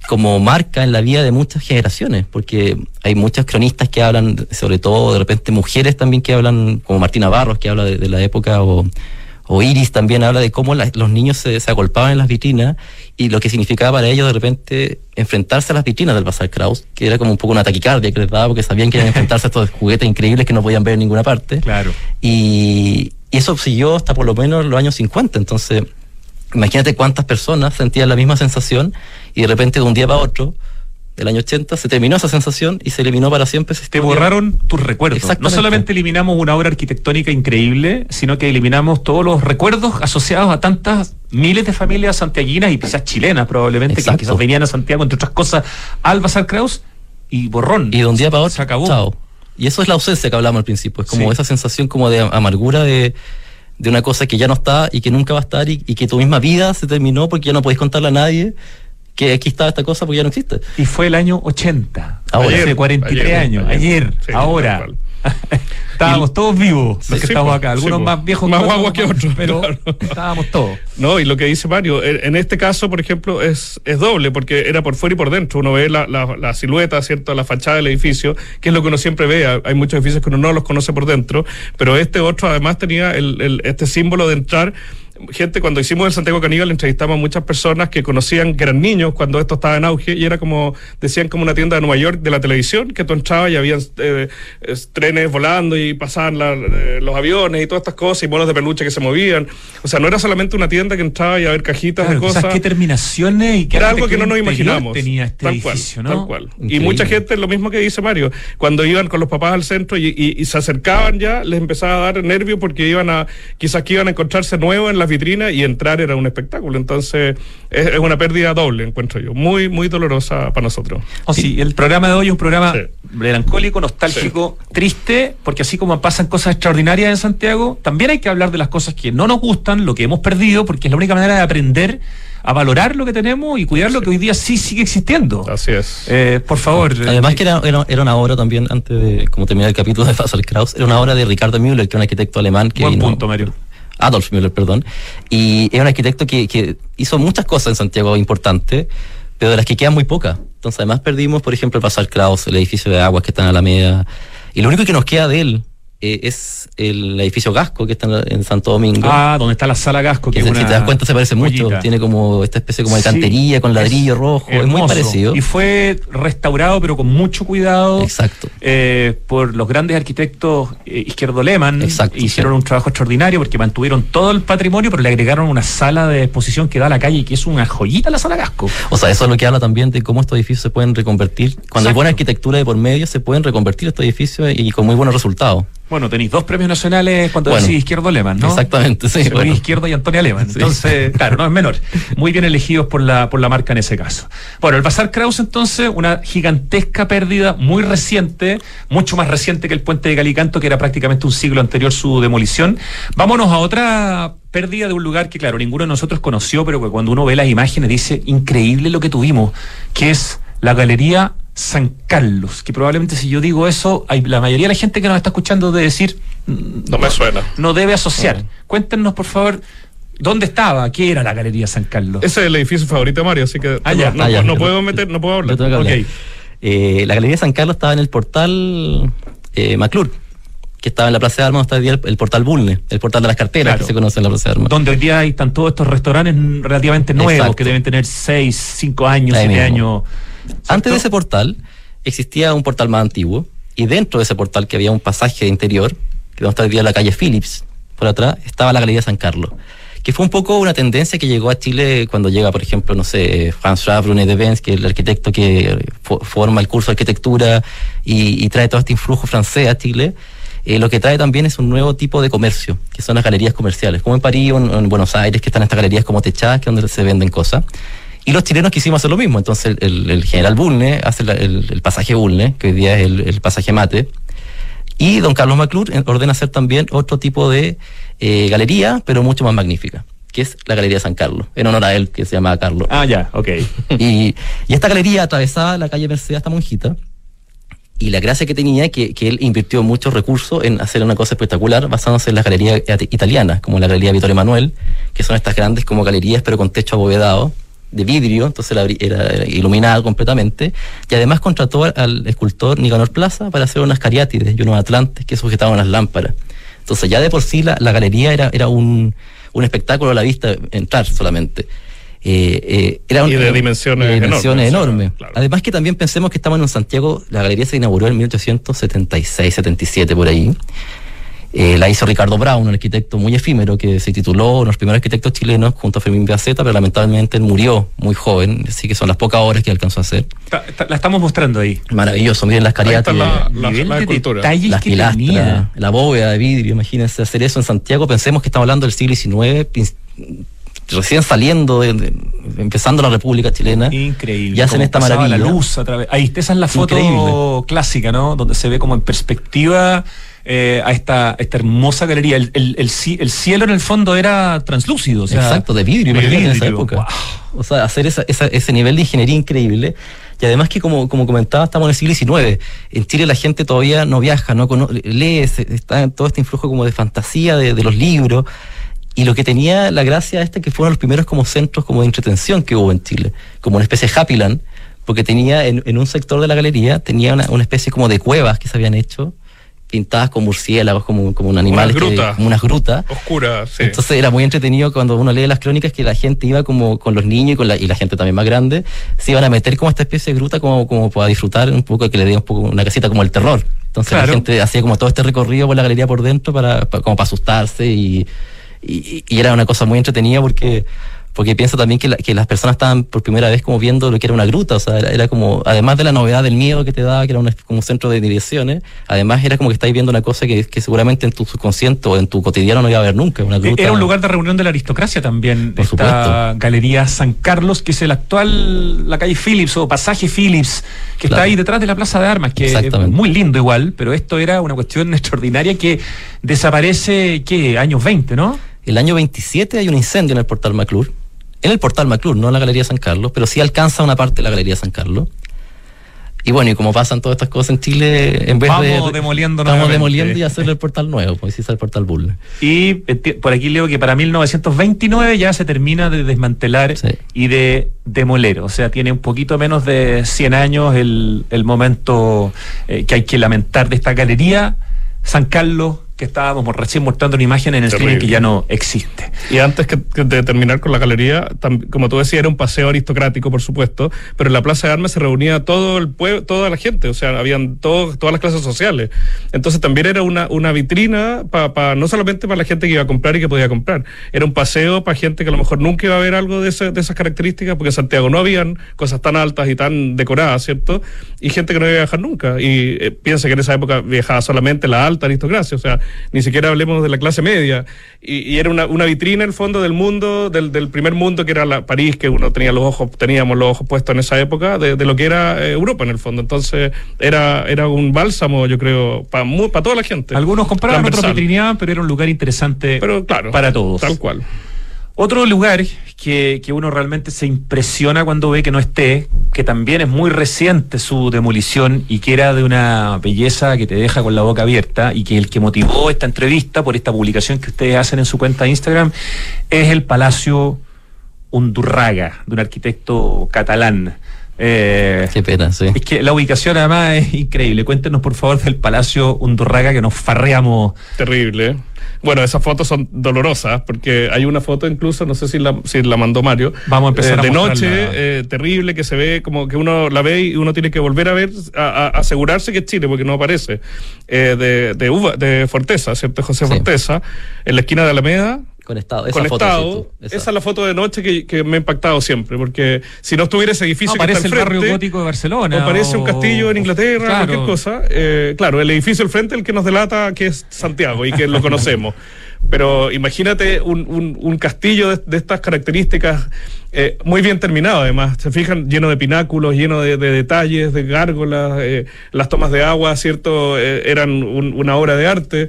como marca en la vida de muchas generaciones, porque hay muchos cronistas que hablan, sobre todo de repente mujeres también que hablan, como Martina Barros, que habla de, de la época, o, o Iris también habla de cómo la- los niños se, se agolpaban en las vitrinas y lo que significaba para ellos de repente enfrentarse a las vitrinas del Bazar Kraus, que era como un poco una taquicardia que les daba porque sabían que iban a enfrentarse a estos juguetes increíbles que no podían ver en ninguna parte. Claro. Y, y eso siguió hasta por lo menos los años 50. Entonces, imagínate cuántas personas sentían la misma sensación y de repente de un día para otro, del año 80, se terminó esa sensación y se eliminó para siempre esa Te borraron tus recuerdos. No solamente eliminamos una obra arquitectónica increíble, sino que eliminamos todos los recuerdos asociados a tantas miles de familias santiaguinas y quizás chilenas probablemente, que quizás venían a Santiago, entre otras cosas, al Bazar Kraus y borrón. Y de un día para otro, Se acabó. chao. Y eso es la ausencia que hablamos al principio. Es como Sí. esa sensación como de amargura de, de una cosa que ya no está y que nunca va a estar y, y que tu misma vida se terminó porque ya no podéis contarle a nadie que aquí está esta cosa porque ya no existe. Y fue el año 80. Ahora. hace Ayer, 43 ayer, años. ayer. Ayer, Sí, ahora. [laughs] estábamos todos vivos los Sí, que sí, estamos po, acá. sí, Algunos po. más viejos Más otros, guaguas que otros, Pero [laughs] claro. estábamos todos. No, y lo que dice Mario, en en este caso, por ejemplo, es, es doble, porque era por fuera y por dentro. Uno ve la, la, la silueta, ¿cierto? La fachada del edificio, que es lo que uno siempre ve. Hay muchos edificios que uno no los conoce por dentro, pero este otro además tenía el, el- este símbolo de entrar. Gente, cuando hicimos el Santiago Caníbal, entrevistamos a muchas personas que conocían, que eran niños cuando esto estaba en auge, y era como, decían, como una tienda de Nueva York de la televisión, que tú entrabas y habían eh, es- trenes volando y pasaban la- eh, los aviones y todas estas cosas, y monos de peluche que se movían. O sea, no era solamente una tienda que entraba y a ver cajitas Claro, de cosas. qué terminaciones y qué Era algo que no nos imaginamos. tenía este tal edificio, cual, ¿no? tal cual. Y mucha gente, lo mismo que dice Mario, cuando iban con los papás al centro y, y- y se acercaban ya, les empezaba a dar nervio porque iban a, quizás que iban a encontrarse nuevos en las vitrinas y entrar era un espectáculo. Entonces, es, es una pérdida doble, encuentro yo. Muy, muy dolorosa para nosotros. Oh, sí, el programa de hoy es un programa Sí. melancólico, nostálgico, triste, porque así como pasan cosas extraordinarias en Santiago, también hay que hablar de las cosas que no nos gustan, lo que hemos perdido, porque es la única manera de aprender a valorar lo que tenemos y cuidar lo que hoy día sí sigue existiendo. Así es. Eh, por favor. Además eh, que era, era, era una obra también, antes de como terminar el capítulo de Fasal Kraus, era una obra de Ricardo Müller, que es un arquitecto alemán que Buen vino- punto, Mario. Adolf Müller, perdón. Y es un arquitecto que, que hizo muchas cosas en Santiago importantes, pero de las que quedan muy pocas. Entonces, además perdimos, por ejemplo, el Pasar Kraus, el edificio de aguas que está en Alameda. Y lo único que nos queda de él eh, es el edificio Gasco, que está en, Santo Domingo. Ah, donde está la sala Gasco, que que es una si te das cuenta se parece mucho, tiene como esta especie como de Sí, cantería con ladrillo es rojo, es muy parecido. Y fue restaurado, pero con mucho cuidado. Exacto. eh, por los grandes arquitectos eh, Izquierdo Leman. Exacto, Hicieron sí. un trabajo extraordinario porque mantuvieron todo el patrimonio, pero le agregaron una sala de exposición que da a la calle y que es una joyita la sala Gasco. O sea, eso es lo que habla también de cómo estos edificios se pueden reconvertir. Cuando hay buena arquitectura de por medio, se pueden reconvertir estos edificios y con muy buenos resultados. Bueno, tenéis dos premios nacionales cuando Bueno, decís Izquierdo Leman, ¿no? Exactamente, sí. Luis bueno. Izquierdo y Antonia Leman. Sí. Entonces, [laughs] claro, no es menor. Muy bien elegidos por la, por la marca en ese caso. Bueno, el Bazar Kraus, entonces, una gigantesca pérdida muy reciente, mucho más reciente que el puente de Calicanto, que era prácticamente un siglo anterior su demolición. Vámonos a otra pérdida de un lugar que, claro, ninguno de nosotros conoció, pero que cuando uno ve las imágenes dice, increíble lo que tuvimos, que es la Galería San Carlos, que probablemente si yo digo eso, hay, la mayoría de la gente que nos está escuchando debe decir, "Mm, No me suena. no debe asociar. Cuéntenos, por favor, ¿dónde estaba? ¿Qué era la Galería San Carlos? Ese es el edificio favorito de Mario, así que Ah, ya. no, Ah, ya. no puedo meter, no puedo hablar. Yo tengo que hablar. Ok. Eh, la Galería de San Carlos estaba en el portal eh, Maclur, que estaba en la Plaza de Armas, está hoy día el, el portal Bulne, el portal de las carteras Claro. que se conoce en la Plaza de Armas. Donde hoy día están todos estos restaurantes relativamente nuevos Exacto. que deben tener 6, 5 años, Ahí 7 mismo. años. Antes de ese ¿cierto? portal existía un portal más antiguo y dentro de ese portal que había un pasaje de interior, que donde está hoy día la calle Phillips, por atrás, estaba la Galería San Carlos. Que fue un poco una tendencia que llegó a Chile cuando llega, por ejemplo, no sé, François Brunet de Benz, que es el arquitecto que fo- forma el curso de arquitectura y, y trae todo este influjo francés a Chile. Eh, lo que trae también es un nuevo tipo de comercio, que son las galerías comerciales, como en París o en, Buenos Aires, que están estas galerías como techadas, que es donde se venden cosas. Y los chilenos quisimos hacer lo mismo. Entonces el, general Bulne hace el, pasaje Bulne, que hoy día es el, pasaje Mate. Y don Carlos McClure ordena hacer también otro tipo de eh, galería, pero mucho más magnífica que es la Galería San Carlos, en honor a él, que se llama Carlos. Ah, ya, ok. [laughs] y, y, esta galería atravesaba la calle Mercedes hasta Monjita, y la gracia que tenía que, que él invirtió muchos recursos en hacer una cosa espectacular basándose en las galerías italianas, como la Galería Vittorio Emanuel, que son estas grandes como galerías pero con techo abovedado de vidrio, entonces era, iluminada completamente, y además contrató al escultor Nicanor Plaza para hacer unas cariátides y unos atlantes que sujetaban las lámparas. Entonces ya de por sí la, galería era, un espectáculo a la vista entrar solamente. Eh, eh, era y de dimensiones, enormes. Además que también pensemos que estamos en Santiago, la galería se inauguró en 1876, 77 por ahí. Eh, la hizo Ricardo Brown, un arquitecto muy efímero que se tituló uno de los primeros arquitectos chilenos junto a Fermín Beaceta, pero lamentablemente murió muy joven, así que son las pocas horas que alcanzó a hacer. La estamos mostrando ahí. Maravilloso, miren las cariátidas, la, la, las pilastras, la bóveda de vidrio, imagínense hacer eso en Santiago, pensemos que estamos hablando del siglo XIX, recién saliendo, empezando la República Chilena. Increíble. Y hacen esta maravilla. La luz a través. Ahí, esa es la foto clásica, ¿no? Donde se ve como en perspectiva eh, a esta, esta hermosa galería. El, el, cielo en el fondo era translúcido. Exacto, de vidrio, en esa época. O sea, hacer esa, ese nivel de ingeniería increíble. Y además que, como, como comentaba, estamos en el siglo XIX. En Chile la gente todavía no viaja, no lee, está en todo este influjo como de fantasía de, de los libros. Y lo que tenía la gracia esta que fueron los primeros como centros como de entretención que hubo en Chile, como una especie de Happyland, porque tenía en, un sector de la galería, tenía una, una, especie como de cuevas que se habían hecho, pintadas con murciélagos, como, como un animal. Unas grutas. como unas grutas. Oscuras, sí. Entonces era muy entretenido cuando uno lee las crónicas que la gente iba como con los niños y, con la, y la gente también más grande, se iban a meter como esta especie de gruta como, como para disfrutar un poco, que le diera un poco una casita como el terror. Entonces la gente hacía como todo este recorrido por la galería por dentro para, como para asustarse y y, era una cosa muy entretenida porque porque pienso también que, que, las personas estaban por primera vez como viendo lo que era una gruta, o sea, era, como, además de la novedad del miedo que te daba, que era un, como un centro de direcciones, además era como que estáis viendo una cosa que, que, seguramente en tu subconsciente o en tu cotidiano no iba a haber nunca, una gruta. Era un lugar de reunión de la aristocracia también, por esta Galería San Carlos, que es el actual, la calle Phillips o pasaje Phillips, que está ahí detrás de la Plaza de Armas, que es muy lindo igual, pero esto era una cuestión [laughs] extraordinaria que desaparece, ¿qué? Años 20, ¿no? El año 27 hay un incendio en el portal McClure. En el portal McClure, no en la Galería San Carlos, pero sí alcanza una parte de la Galería San Carlos. Y bueno, y como pasan todas estas cosas en Chile, en vez de. demoliendo Estamos demoliendo y hacerle el portal nuevo, pues es el portal Bull. Y por aquí leo que para 1929 ya se termina de desmantelar y de demoler. O sea, tiene un poquito menos de 100 años el, momento eh, que hay que lamentar de esta galería. San Carlos que estábamos recién mostrando una imagen en el streaming que ya no existe. Y antes que, de terminar con la galería, como tú decías, era un paseo aristocrático, por supuesto, pero en la Plaza de Armas se reunía todo el pueblo, toda la gente, o sea, habían todas las clases sociales. Entonces también era una, una vitrina, para no solamente para la gente que iba a comprar y que podía comprar, era un paseo para gente que a lo mejor nunca iba a ver algo de, de esas características, porque en Santiago no habían cosas tan altas y tan decoradas, ¿cierto? Y gente que no iba a viajar nunca. Y eh, piensa que en esa época viajaba solamente la alta aristocracia, o sea, ni siquiera hablemos de la clase media. Y, era una, una, vitrina, el fondo, del mundo, del, del, primer mundo que era la París, que uno tenía los ojos, teníamos los ojos puestos en esa época, de, lo que era eh, Europa en el fondo. Entonces era, era un bálsamo, yo creo, para para toda la gente. Algunos compraban, otros vitrineaban, pero era un lugar interesante pero, claro, para todos. Tal cual. Otro lugar que, uno realmente se impresiona cuando ve que no esté, que también es muy reciente su demolición y que era de una belleza que te deja con la boca abierta y que el que motivó esta entrevista por esta publicación que ustedes hacen en su cuenta de Instagram es el Palacio Undurraga, de un arquitecto catalán. Eh, Qué pena, sí. Es que la ubicación además es increíble. Cuéntenos por favor del Palacio Undurraga que nos farreamos. Terrible. Bueno, esas fotos son dolorosas porque hay una foto incluso, no sé si la, si la mandó Mario. Vamos a empezar eh, De noche, eh, terrible, que se ve como que uno la ve y uno tiene que volver a ver, a, asegurarse que es Chile porque no aparece. de, de, Uva, de Forteza, ¿cierto? José Forteza, en la esquina de Alameda Conectado. Esa conectado. foto, sí, tú, esa. es la foto de noche que, que, me ha impactado siempre, porque si no estuviera ese edificio no, que está el frente, barrio gótico de Barcelona. O parece o... un castillo en Inglaterra, claro. cualquier cosa. Eh, claro, el edificio al frente el que nos delata que es Santiago y que lo [laughs] conocemos. Pero imagínate un, un, un castillo de, de, estas características eh, muy bien terminado, además. Se fijan, lleno de pináculos, lleno de, de detalles, de gárgolas, eh, las tomas de agua, ¿cierto? Eh, eran un, una obra de arte.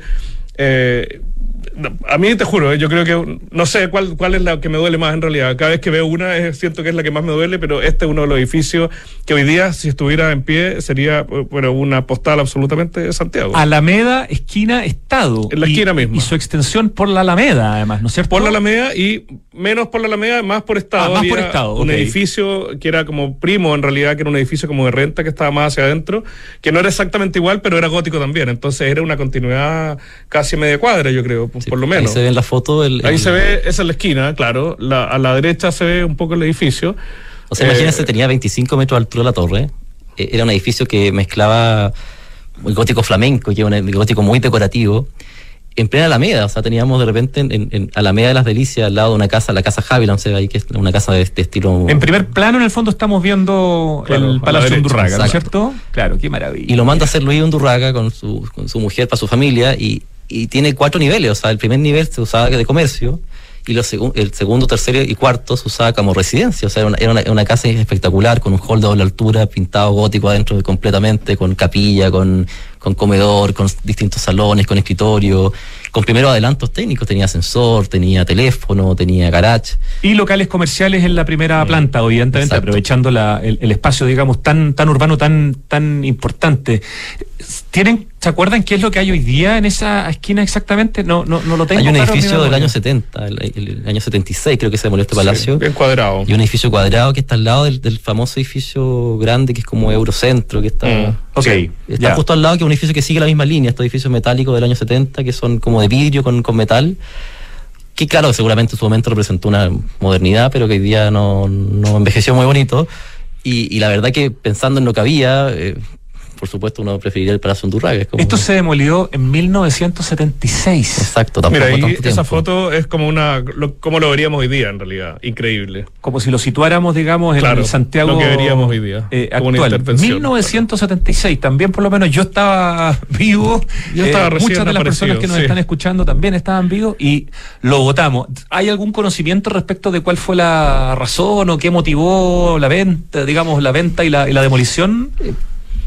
Eh, a mí te juro, yo creo que no sé cuál, cuál es la que me duele más en realidad. Cada vez que veo una, es, siento que es la que más me duele, pero este es uno de los edificios que hoy día, si estuviera en pie, sería bueno, una postal absolutamente de Santiago. Alameda, esquina, Estado. En la y, esquina misma. Y su extensión por la Alameda, además, ¿no es cierto? Por la Alameda y menos por la Alameda, más por Estado. Ah, más por Estado. Un okay. edificio que era como primo, en realidad, que era un edificio como de renta que estaba más hacia adentro, que no era exactamente igual, pero era gótico también. Entonces era una continuidad casi media cuadra, yo creo, sí, por lo menos. Ahí se ve en la foto. El, Ahí el... se ve, esa es la esquina, claro. La, a la derecha se ve un poco el edificio. O sea, eh, imagínense, tenía 25 metros de altura la torre. Era un edificio que mezclaba el gótico flamenco, que era un gótico muy decorativo. En plena Alameda, o sea, teníamos de repente en, en Alameda de las Delicias, al lado de una casa, la casa Haviland, se ve ahí, que es una casa de este estilo. En primer plano, en el fondo, estamos viendo claro, el Palacio Undurraga, ¿no es cierto? Claro, qué maravilla. Y lo manda a hacer Luis Undurraga con su, con su mujer para su familia y, y tiene cuatro niveles, o sea, el primer nivel se usaba de comercio y los el segundo, tercero y cuarto se usaba como residencia, o sea, era una, era una, una casa espectacular con un hall de doble altura, pintado gótico adentro completamente, con capilla, con, con comedor, con distintos salones, con escritorio, con primeros adelantos técnicos, tenía ascensor, tenía teléfono, tenía garage. Y locales comerciales en la primera planta, evidentemente, Exacto. aprovechando la, el, el, espacio, digamos, tan, tan urbano, tan, tan importante. ¿Tienen, ¿Se acuerdan qué es lo que hay hoy día en esa esquina exactamente? No, no, no lo tengo Hay un claro edificio del año 70, el, el, año 76 creo que se demolió este palacio. Sí, bien cuadrado. Y un edificio cuadrado que está al lado del, del famoso edificio grande que es como Eurocentro, que está... Mm. Ok. Sí, está justo al lado que es un edificio que sigue la misma línea, estos edificios metálicos del año 70 que son como de vidrio con, con metal que claro, seguramente en su momento representó una modernidad, pero que hoy día no, no envejeció muy bonito. Y, y, la verdad que pensando en lo que había, eh, por supuesto uno preferiría el Palacio Undurraga. Como... Esto se demolió en 1976. Exacto, tampoco Mira, ahí tanto esa foto es como una lo, como lo veríamos hoy día en realidad, increíble. Como si lo situáramos, digamos, en claro, el Santiago lo que veríamos hoy día, eh, actual. 1976, también por lo menos yo estaba [laughs] vivo. Yo estaba eh, muchas de las personas que nos sí. están escuchando también estaban vivos y lo votamos. ¿Hay algún conocimiento respecto de cuál fue la razón o qué motivó la venta, digamos, la venta y la, y la demolición?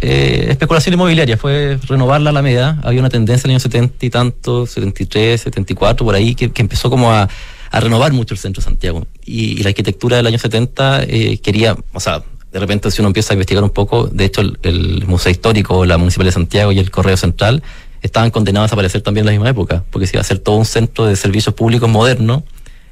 Eh, especulación inmobiliaria, fue renovar la Alameda, había una tendencia en el año 70 y tanto, 73, 74, por ahí, que, que empezó como a, a, renovar mucho el centro de Santiago. Y, la arquitectura del año 70 eh, quería, o sea, de repente si uno empieza a investigar un poco, de hecho el, Museo Histórico, la Municipalidad de Santiago y el Correo Central estaban condenados a desaparecer también en la misma época, porque se iba a hacer todo un centro de servicios públicos moderno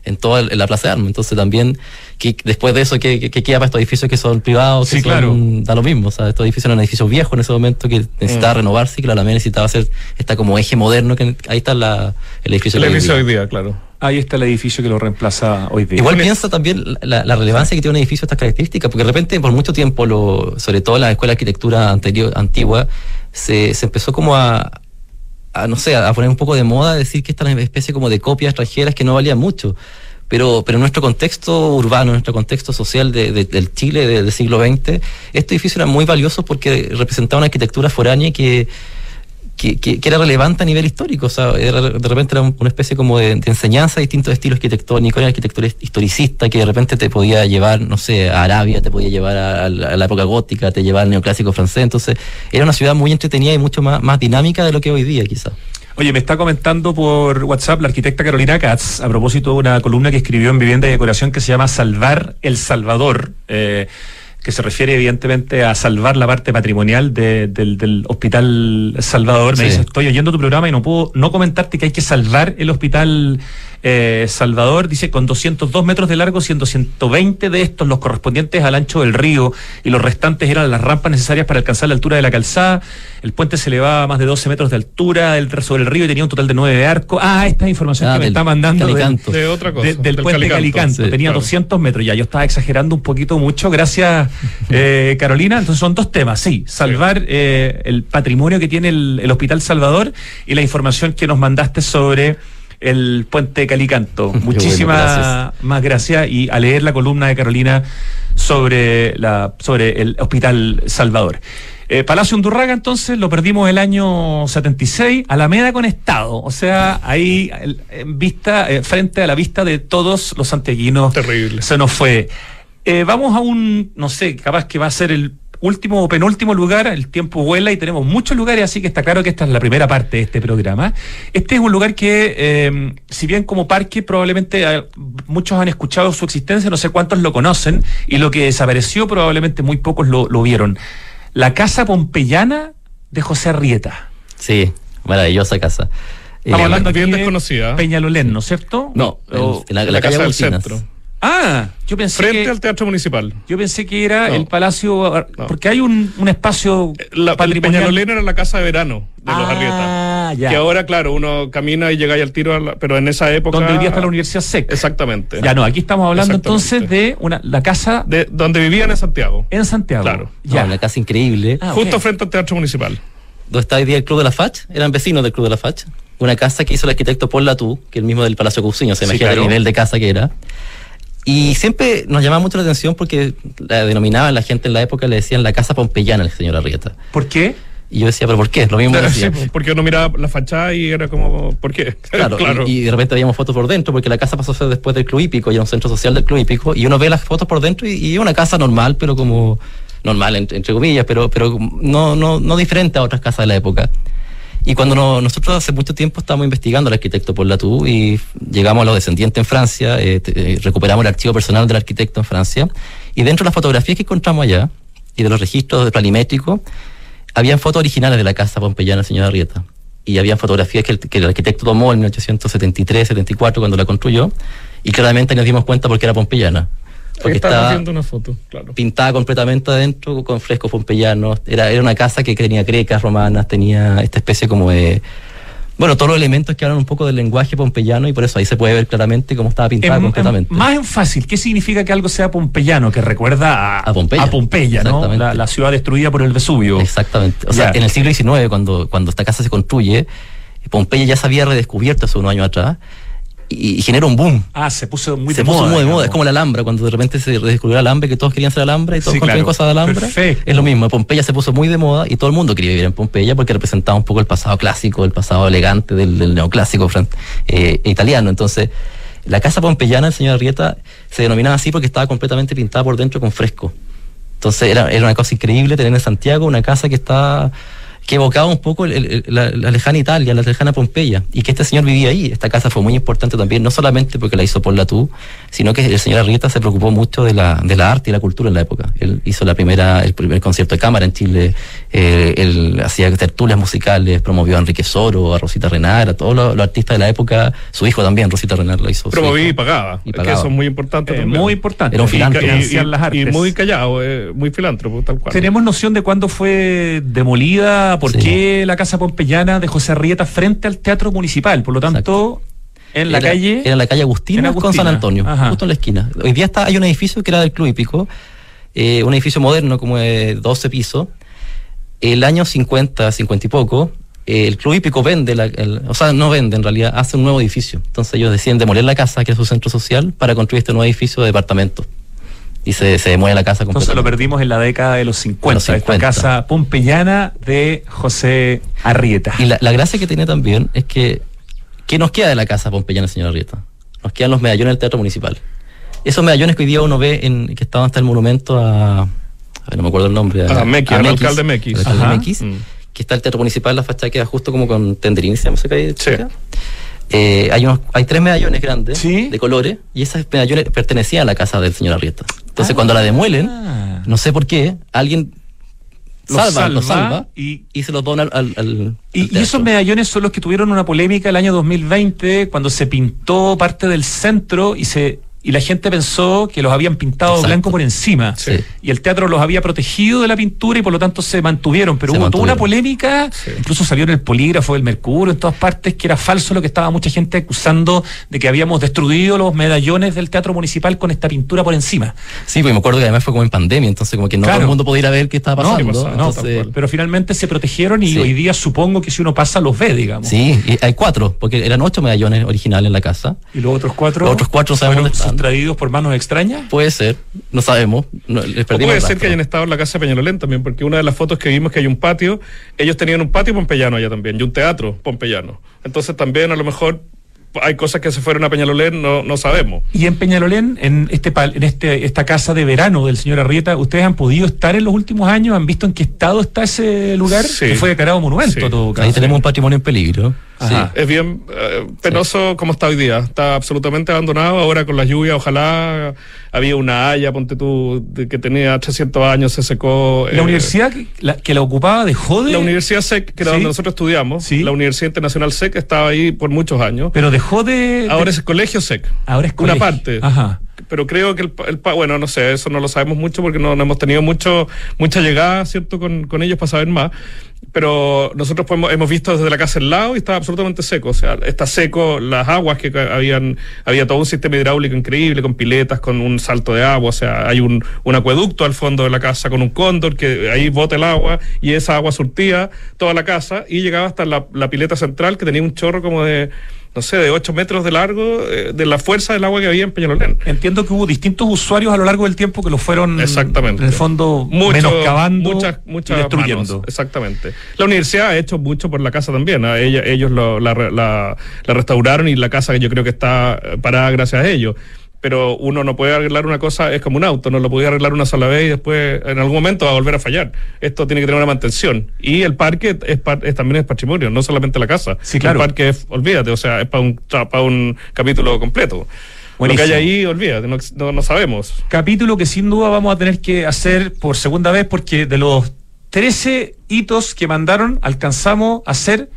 en toda la Plaza de Armas. Entonces también, que después de eso, ¿qué, qué, queda para estos edificios que son privados? Sí, que claro. Son, da lo mismo. O sea, estos edificios eran edificios viejos en ese momento que necesitaba mm. renovarse y que la Alameda necesitaba hacer esta como eje moderno, que ahí está la, el edificio. El edificio hoy día, claro. Ahí está el edificio que lo reemplaza hoy día. Igual piensa también la, la, relevancia que tiene un edificio estas características, porque de repente por mucho tiempo, lo, sobre todo en la escuela de arquitectura anterior, antigua, se, se empezó como a, a, no sé, a poner un poco de moda, decir que esta es una especie como de copias extranjeras que no valían mucho. Pero, pero en nuestro contexto urbano, en nuestro contexto social de, de, del Chile de, del siglo XX, este edificio era muy valioso porque representaba una arquitectura foránea que, que, era relevante a nivel histórico. O sea, de repente era una especie como de, enseñanza de distintos estilos arquitectónicos, arquitectura historicista que de repente te podía llevar, no sé, a Arabia, te podía llevar a, la, época gótica, te llevaba al neoclásico francés. Entonces, era una ciudad muy entretenida y mucho más, más dinámica de lo que hoy día, quizás. Oye, me está comentando por WhatsApp la arquitecta Carolina Katz a propósito de una columna que escribió en Vivienda y Decoración que se llama Salvar El Salvador. Eh, que se refiere evidentemente a salvar la parte patrimonial de, del, del, Hospital Salvador. Me sí. dice, estoy oyendo tu programa y no puedo no comentarte que hay que salvar el Hospital eh, Salvador. Dice, con 202 metros de largo, siendo 120 de estos los correspondientes al ancho del río y los restantes eran las rampas necesarias para alcanzar la altura de la calzada. El puente se elevaba a más de 12 metros de altura sobre el río y tenía un total de 9 de arco. Ah, esta es información ah, que me del, está mandando de, de, otra cosa, de, del, del, puente Calicanto. Calicanto. Sí, tenía claro. 200 metros ya. Yo estaba exagerando un poquito mucho. Gracias, [laughs] eh, Carolina. Entonces son dos temas. Sí, salvar. Eh, el patrimonio que tiene el, el, Hospital Salvador y la información que nos mandaste sobre el puente Calicanto. bueno, Muchísimas gracias. más gracias y a leer la columna de Carolina sobre, la, sobre el Hospital Salvador. Eh, Palacio Undurraga, entonces, lo perdimos el año 76, Alameda con Estado. O sea, ahí en vista, eh, frente a la vista de todos los santiaguinos. Terrible. Se nos fue. Eh, vamos a un, no sé, capaz que va a ser el último o penúltimo lugar, el tiempo vuela y tenemos muchos lugares, así que está claro que esta es la primera parte de este programa. Este es un lugar que, eh, si bien como parque probablemente eh, muchos han escuchado su existencia, no sé cuántos lo conocen, y lo que desapareció probablemente muy pocos lo, lo vieron. La Casa Pompeyana de José Arrieta. Sí, maravillosa casa. Estamos Eh, hablando bien aquí de desconocida. Peñalolén, ¿no es cierto? No, O- en la, la, la calle casa del centro. Ah, yo pensé Frente que... al Teatro Municipal. Yo pensé que era No. el Palacio, No. porque hay un, un espacio La, el patrimonial. Peñalolén era la casa de verano de los Arrieta. Ah, ya. Que ahora, claro, uno camina y llega ahí al tiro, a la- pero en esa época... Donde día está la Universidad SEC. Exactamente. Ya no, aquí estamos hablando Exactamente. entonces de una, la casa De, donde vivían en Santiago. en Santiago. Claro. Ya. No, una casa increíble. Ah, justo frente al Teatro Municipal. donde está hoy día el Club de la Fach, eran vecinos del Club de la Fach. Una casa que hizo el arquitecto Paul Latú, que es el mismo del Palacio Cousiño, se Sí, imagina claro. el nivel de casa que era. Y siempre nos llamaba mucho la atención porque la denominaban la gente en la época, le decían la casa pompeyana al señor Arrieta. ¿Por qué? Y yo decía, ¿pero por qué? Lo mismo Sí, decía. porque uno miraba la fachada y era como, ¿por qué? [laughs] Claro, Y, y de repente veíamos fotos por dentro, porque la casa pasó a ser después del Club Hípico, y era un centro social del Club Hípico, y uno ve las fotos por dentro y, y es una casa normal, pero como normal, entre, entre comillas, pero, pero no, no, no diferente a otras casas de la época. Y cuando no- nosotros hace mucho tiempo estábamos investigando al arquitecto Paul Latú y llegamos a los descendientes en Francia, eh, eh, recuperamos el archivo personal del arquitecto en Francia, y dentro de las fotografías que encontramos allá, y de los registros de planimétrico, habían fotos originales de la casa pompeyana del señor Arrieta. Y habían fotografías que el, que el arquitecto tomó en 1873, 74, cuando la construyó. Y claramente nos dimos cuenta porque era pompeyana. Porque estaba viendo una foto, claro. pintada completamente adentro con frescos pompeyanos. Era, era una casa que tenía grecas romanas, tenía esta especie como de... Bueno, todos los elementos que hablan un poco del lenguaje pompeyano y por eso ahí se puede ver claramente cómo estaba pintada En- en- completamente. más en fácil, ¿qué significa que algo sea pompeyano? Que recuerda a, A Pompeya. Pompeya, ¿no? La, la ciudad destruida por el Vesubio. Exactamente. O sea, en el siglo XIX, cuando, cuando esta casa se construye, Pompeya ya se había redescubierto hace unos años atrás y, genera un boom. Ah, se puso muy se de puso moda. muy de moda. Es como la Alhambra, cuando de repente se redescubrió la Alhambra, que todos querían ser Alhambra y todos Sí, claro. cosas de Alhambra. Perfecto. Es lo mismo. Pompeya se puso muy de moda y todo el mundo quería vivir en Pompeya porque representaba un poco el pasado clásico, el pasado elegante del, del neoclásico eh, italiano. Entonces, la casa pompeyana del señor Arrieta se denominaba así porque estaba completamente pintada por dentro con fresco. Entonces era, era una cosa increíble tener en Santiago una casa que está que evocaba un poco el- el- la, la lejana Italia, la lejana Pompeya, y que este señor vivía ahí. Esta casa fue muy importante también, no solamente porque la hizo por Latú, sino que el señor Arrieta se preocupó mucho de la, de la arte y la cultura en la época. Él hizo la primera, el primer concierto de cámara en Chile, eh, él hacía tertulias musicales, promovió a Enrique Soro, a Rosita Renar, a todos los, los artistas de la época, su hijo también, Rosita Renar, lo hizo. su Promoví hijo. y pagaba. Que eso es muy importante Eh, también. muy importante. Era un filántropo. y muy callado, eh, muy filántropo, tal cual. ¿Tenemos noción de cuándo fue demolida? ¿Por Sí. qué la casa pompeyana de José Arrieta frente al Teatro Municipal? Por lo tanto, en la Era- calle... Era la calle Agustina, En con Agustina. San Antonio, Ajá. justo en la esquina. Hoy día está, hay un edificio que era del Club Hípico, eh, un edificio moderno como de 12 pisos. El año 50, 50 y poco, eh, el Club Hípico vende, la- el- o sea, no vende en realidad, hace un nuevo edificio. Entonces ellos deciden demoler la casa, que es su centro social, para construir este nuevo edificio de departamentos. Y se, se demuele la casa Entonces lo completamente. perdimos en la década de los 50, Los 50. esta casa pompeyana de José Arrieta. Y la, la gracia que tiene también es que, ¿qué nos queda de la casa pompeyana, señor Arrieta? Nos quedan los medallones del Teatro Municipal. Esos medallones que hoy día uno ve en que estaban hasta el monumento a. a ver, no me acuerdo el nombre. A Mequis, al alcalde Mequis. al alcalde. Mequis, Mm. que está el Teatro Municipal, la fachada queda justo como con tenderín, se llama esa calle Sí. Eh, hay, unos, hay tres medallones grandes Sí. de colores y esos medallones pertenecían a la casa del señor Arrieta. Entonces, Ah. cuando la demuelen, no sé por qué, alguien Los salva, los salva y- y, se los dona al, al- al Y, esos medallones son los que tuvieron una polémica el año 2020 cuando se pintó parte del centro y se y la gente pensó que los habían pintado Exacto. blanco por encima. Sí. Y el teatro los había protegido de la pintura y por lo tanto se mantuvieron. Pero Se hubo toda una polémica, incluso salió en el polígrafo del Mercurio, en todas partes, que era falso lo que estaba mucha gente acusando de que habíamos destruido los medallones del teatro municipal con esta pintura por encima. Sí, pues me acuerdo que además fue como en pandemia, entonces como que no Claro. todo el mundo podía ir a ver qué estaba pasando. No, entonces-. Pero finalmente se protegieron y Sí. hoy día supongo que si uno pasa los ve, digamos. Sí, y hay cuatro, porque eran ocho medallones originales en la casa. Y los otros cuatro, Los otros cuatro sabemos. Sustraídos por manos extrañas. Puede ser, no sabemos. No, les O puede ser que hayan estado en la casa de Peñalolén también, porque una de las fotos que vimos que hay un patio, ellos tenían un patio pompeyano allá también, y un teatro pompeyano. Entonces también a lo mejor hay cosas que se fueron a Peñalolén, no, no sabemos. Y en Peñalolén, en este pal- en este esta casa de verano del señor Arrieta, ¿ustedes han podido estar en los últimos años? ¿Han visto en qué estado está ese lugar? Sí. Que fue declarado monumento, Sí. todo caso. Ahí tenemos un patrimonio en peligro. Ajá. Es bien eh, penoso como está hoy día. Está absolutamente abandonado. Ahora con las lluvias, ojalá había una haya, ponte tú, de que tenía 300 años, se secó. La eh, universidad que la, que la ocupaba dejó de... La Universidad SEC, que era Sí. donde nosotros estudiamos, Sí. la Universidad Internacional SEC estaba ahí por muchos años. Pero dejó de... Ahora de- es el colegio SEC. ahora es Una colegio. parte. Ajá. Pero creo que el, pa- el pa- bueno, no sé, eso no lo sabemos mucho porque no, no hemos tenido mucho mucha llegada, ¿cierto?, con, con ellos para saber más. Pero nosotros hemos visto desde la casa al lado y está absolutamente seco. O sea, está seco las aguas que habían, había todo un sistema hidráulico increíble, con piletas, con un salto de agua. O sea, hay un, un acueducto al fondo de la casa con un cóndor que ahí bota el agua y esa agua surtía toda la casa y llegaba hasta la, la pileta central que tenía un chorro como de, no sé, de 8 metros de largo, eh, de la fuerza del agua que había en Peñalolén. Entiendo que hubo distintos usuarios a lo largo del tiempo que lo fueron... Exactamente. En el fondo, Mucho- menoscabando muchas, y destruyendo. manos, exactamente. La universidad ha hecho mucho por la casa también. ¿ah? Ella- ellos lo- la, la- la restauraron y la casa yo creo que está eh, parada gracias a ellos. Pero uno no puede arreglar una cosa, es como un auto, no lo puede arreglar una sola vez y después en algún momento va a volver a fallar. Esto tiene que tener una mantención. Y el parque es, par- es también es patrimonio, no solamente la casa. Sí, claro. El parque es, olvídate, o sea, es para un, para un capítulo completo. Lo que Buenísimo. hay ahí, olvídate, no, no, no sabemos. Capítulo que sin duda vamos a tener que hacer por segunda vez porque de los 13 hitos que mandaron alcanzamos a hacer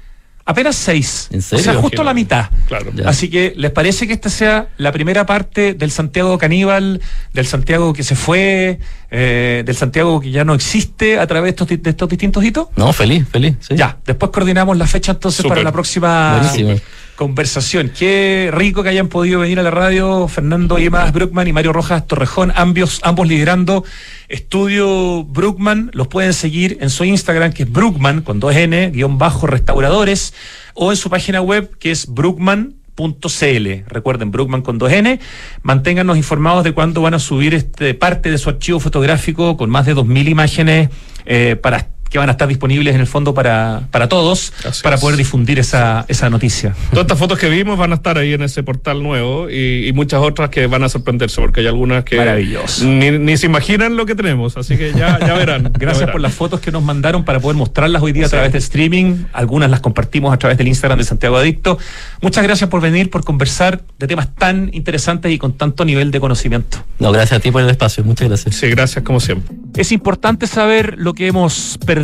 apenas 6. ¿En O sea, justo la mitad. Claro. Ya. Así que, ¿les parece que esta sea la primera parte del Santiago caníbal, del Santiago que se fue, eh, del Santiago que ya no existe a través de estos, de estos distintos hitos? No, feliz, feliz. sí. Ya, después coordinamos la fecha entonces para la próxima Buenísimo. Conversación. Qué rico que hayan podido venir a la radio Fernando Yemas Brookman y Mario Rojas Torrejón, ambos, ambos liderando Estudio Brookman. Los pueden seguir en su Instagram, que es Brookman, con dos N, guion bajo restauradores, o en su página web, que es Brookman.cl. Recuerden, Brookman con dos N. Manténganos informados de cuándo van a subir este parte de su archivo fotográfico con más de 2.000 imágenes eh, para que van a estar disponibles en el fondo para, para todos, Así para es. poder difundir esa, esa noticia. Todas estas fotos que vimos van a estar ahí en ese portal nuevo y, y muchas otras que van a sorprenderse porque hay algunas que Maravilloso. Ni, ni se imaginan lo que tenemos, así que ya, ya verán. ya Gracias verán. por las fotos que nos mandaron para poder mostrarlas hoy día a través del streaming. Algunas las compartimos a través del Instagram de Santiago Adicto. Muchas gracias por venir, por conversar de temas tan interesantes y con tanto nivel de conocimiento. No, gracias a ti por el espacio. Muchas gracias. Sí, gracias como siempre. Es importante saber lo que hemos perdido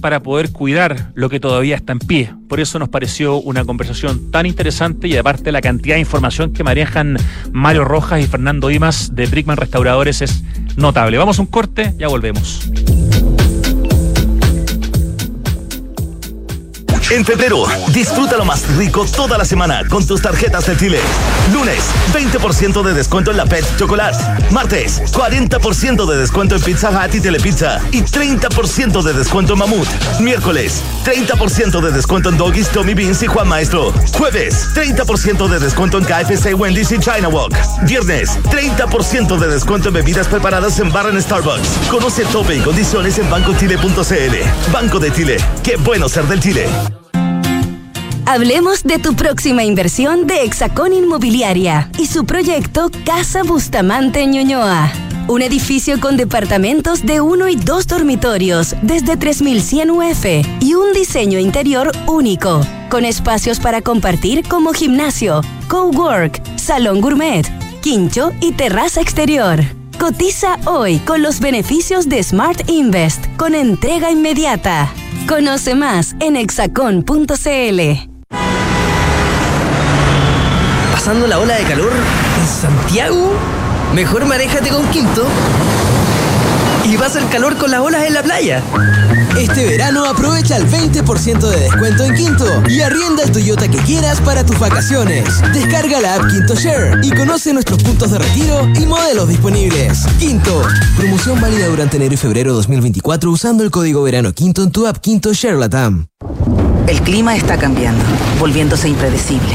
para poder cuidar lo que todavía está en pie. Por eso nos pareció una conversación tan interesante y aparte la cantidad de información que manejan Mario Rojas y Fernando Imas de Brickman Restauradores es notable. Vamos a un corte, ya volvemos. En febrero, disfruta lo más rico toda la semana con tus tarjetas de Chile. Lunes, 20% de descuento en la Pet Chocolate. Martes, 40% de descuento en Pizza Hut y Telepizza. Y 30% de descuento en Mamut. Miércoles, 30% de descuento en Doggies, Tommy Beans y Juan Maestro. Jueves, 30% de descuento en KFC, Wendy's y China Walk. Viernes, 30% de descuento en bebidas preparadas en bar en Starbucks. Conoce tope y condiciones en bancochile.cl. Banco de Chile. Qué bueno ser del Chile. Hablemos de tu próxima inversión de Hexacón Inmobiliaria y su proyecto Casa Bustamante Ñuñoa. Un edificio con departamentos de uno y dos dormitorios desde 3100 UF y un diseño interior único, con espacios para compartir como gimnasio, cowork, salón gourmet, quincho y terraza exterior. Cotiza hoy con los beneficios de Smart Invest con entrega inmediata. Conoce más en hexacon.cl. pasando la ola de calor en Santiago? Mejor manéjate con Quinto y vas al calor con las olas en la playa. Este verano aprovecha el 20% de descuento en Quinto y arrienda el Toyota que quieras para tus vacaciones. Descarga la app Quinto Share y conoce nuestros puntos de retiro y modelos disponibles. Quinto, promoción válida durante enero y febrero 2024 usando el código verano Quinto en tu app Quinto Share Latam. El clima está cambiando, volviéndose impredecible,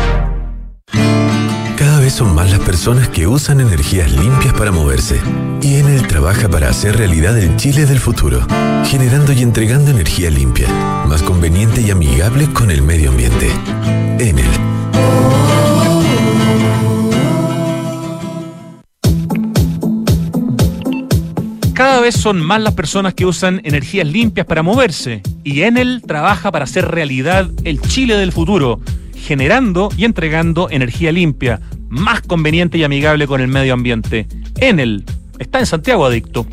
Son más las personas que usan energías limpias para moverse. Y Enel trabaja para hacer realidad el Chile del futuro, generando y entregando energía limpia, más conveniente y amigable con el medio ambiente. Enel. Cada vez son más las personas que usan energías limpias para moverse y Enel trabaja para hacer realidad el Chile del futuro generando y entregando energía limpia, más conveniente y amigable con el medio ambiente. Enel está en Santiago Adicto.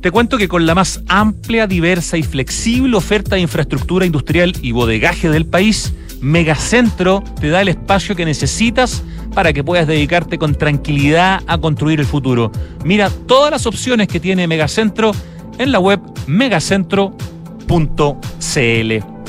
Te cuento que con la más amplia, diversa y flexible oferta de infraestructura industrial y bodegaje del país, Megacentro te da el espacio que necesitas para que puedas dedicarte con tranquilidad a construir el futuro. Mira todas las opciones que tiene Megacentro en la web megacentro.cl.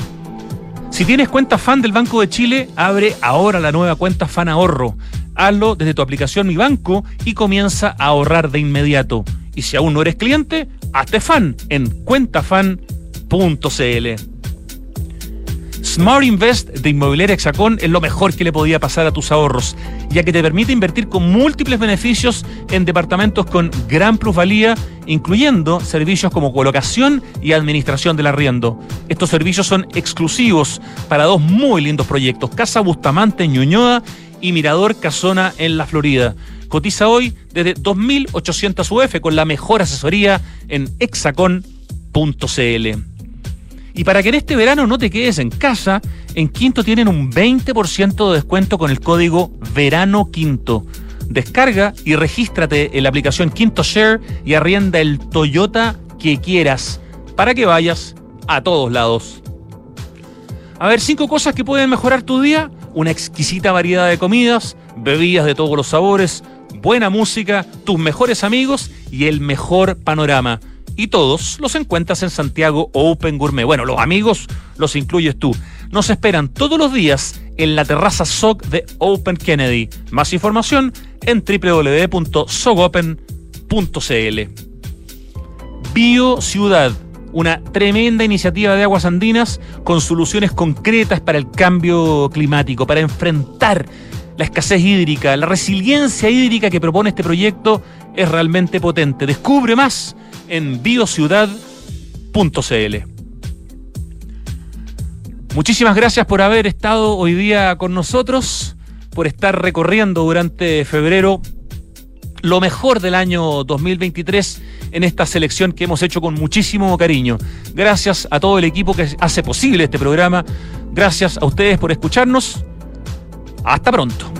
Si tienes cuenta fan del Banco de Chile, abre ahora la nueva cuenta Fan Ahorro. Hazlo desde tu aplicación Mi Banco y comienza a ahorrar de inmediato. Y si aún no eres cliente, hazte fan en cuentafan.cl. Smart Invest de Inmobiliaria Hexacón es lo mejor que le podía pasar a tus ahorros, ya que te permite invertir con múltiples beneficios en departamentos con gran plusvalía, incluyendo servicios como colocación y administración del arriendo. Estos servicios son exclusivos para dos muy lindos proyectos, Casa Bustamante en Ñuñoa y Mirador Casona en la Florida. Cotiza hoy desde 2.800 UF con la mejor asesoría en hexacon.cl. Y para que en este verano no te quedes en casa, en Quinto tienen un 20% de descuento con el código Verano Quinto. Descarga y regístrate en la aplicación Quinto Share y arrienda el Toyota que quieras para que vayas a todos lados. A ver, cinco cosas que pueden mejorar tu día. Una exquisita variedad de comidas, bebidas de todos los sabores, buena música, tus mejores amigos y el mejor panorama y todos los encuentras en Santiago Open Gourmet. Bueno, los amigos los incluyes tú. Nos esperan todos los días en la terraza SOC de Open Kennedy. Más información en www.sogopen.cl. Bio Ciudad, una tremenda iniciativa de aguas andinas con soluciones concretas para el cambio climático, para enfrentar la escasez hídrica, la resiliencia hídrica que propone este proyecto es realmente potente. Descubre más en biociudad.cl. Muchísimas gracias por haber estado hoy día con nosotros, por estar recorriendo durante febrero lo mejor del año 2023 en esta selección que hemos hecho con muchísimo cariño. Gracias a todo el equipo que hace posible este programa. Gracias a ustedes por escucharnos. Hasta pronto.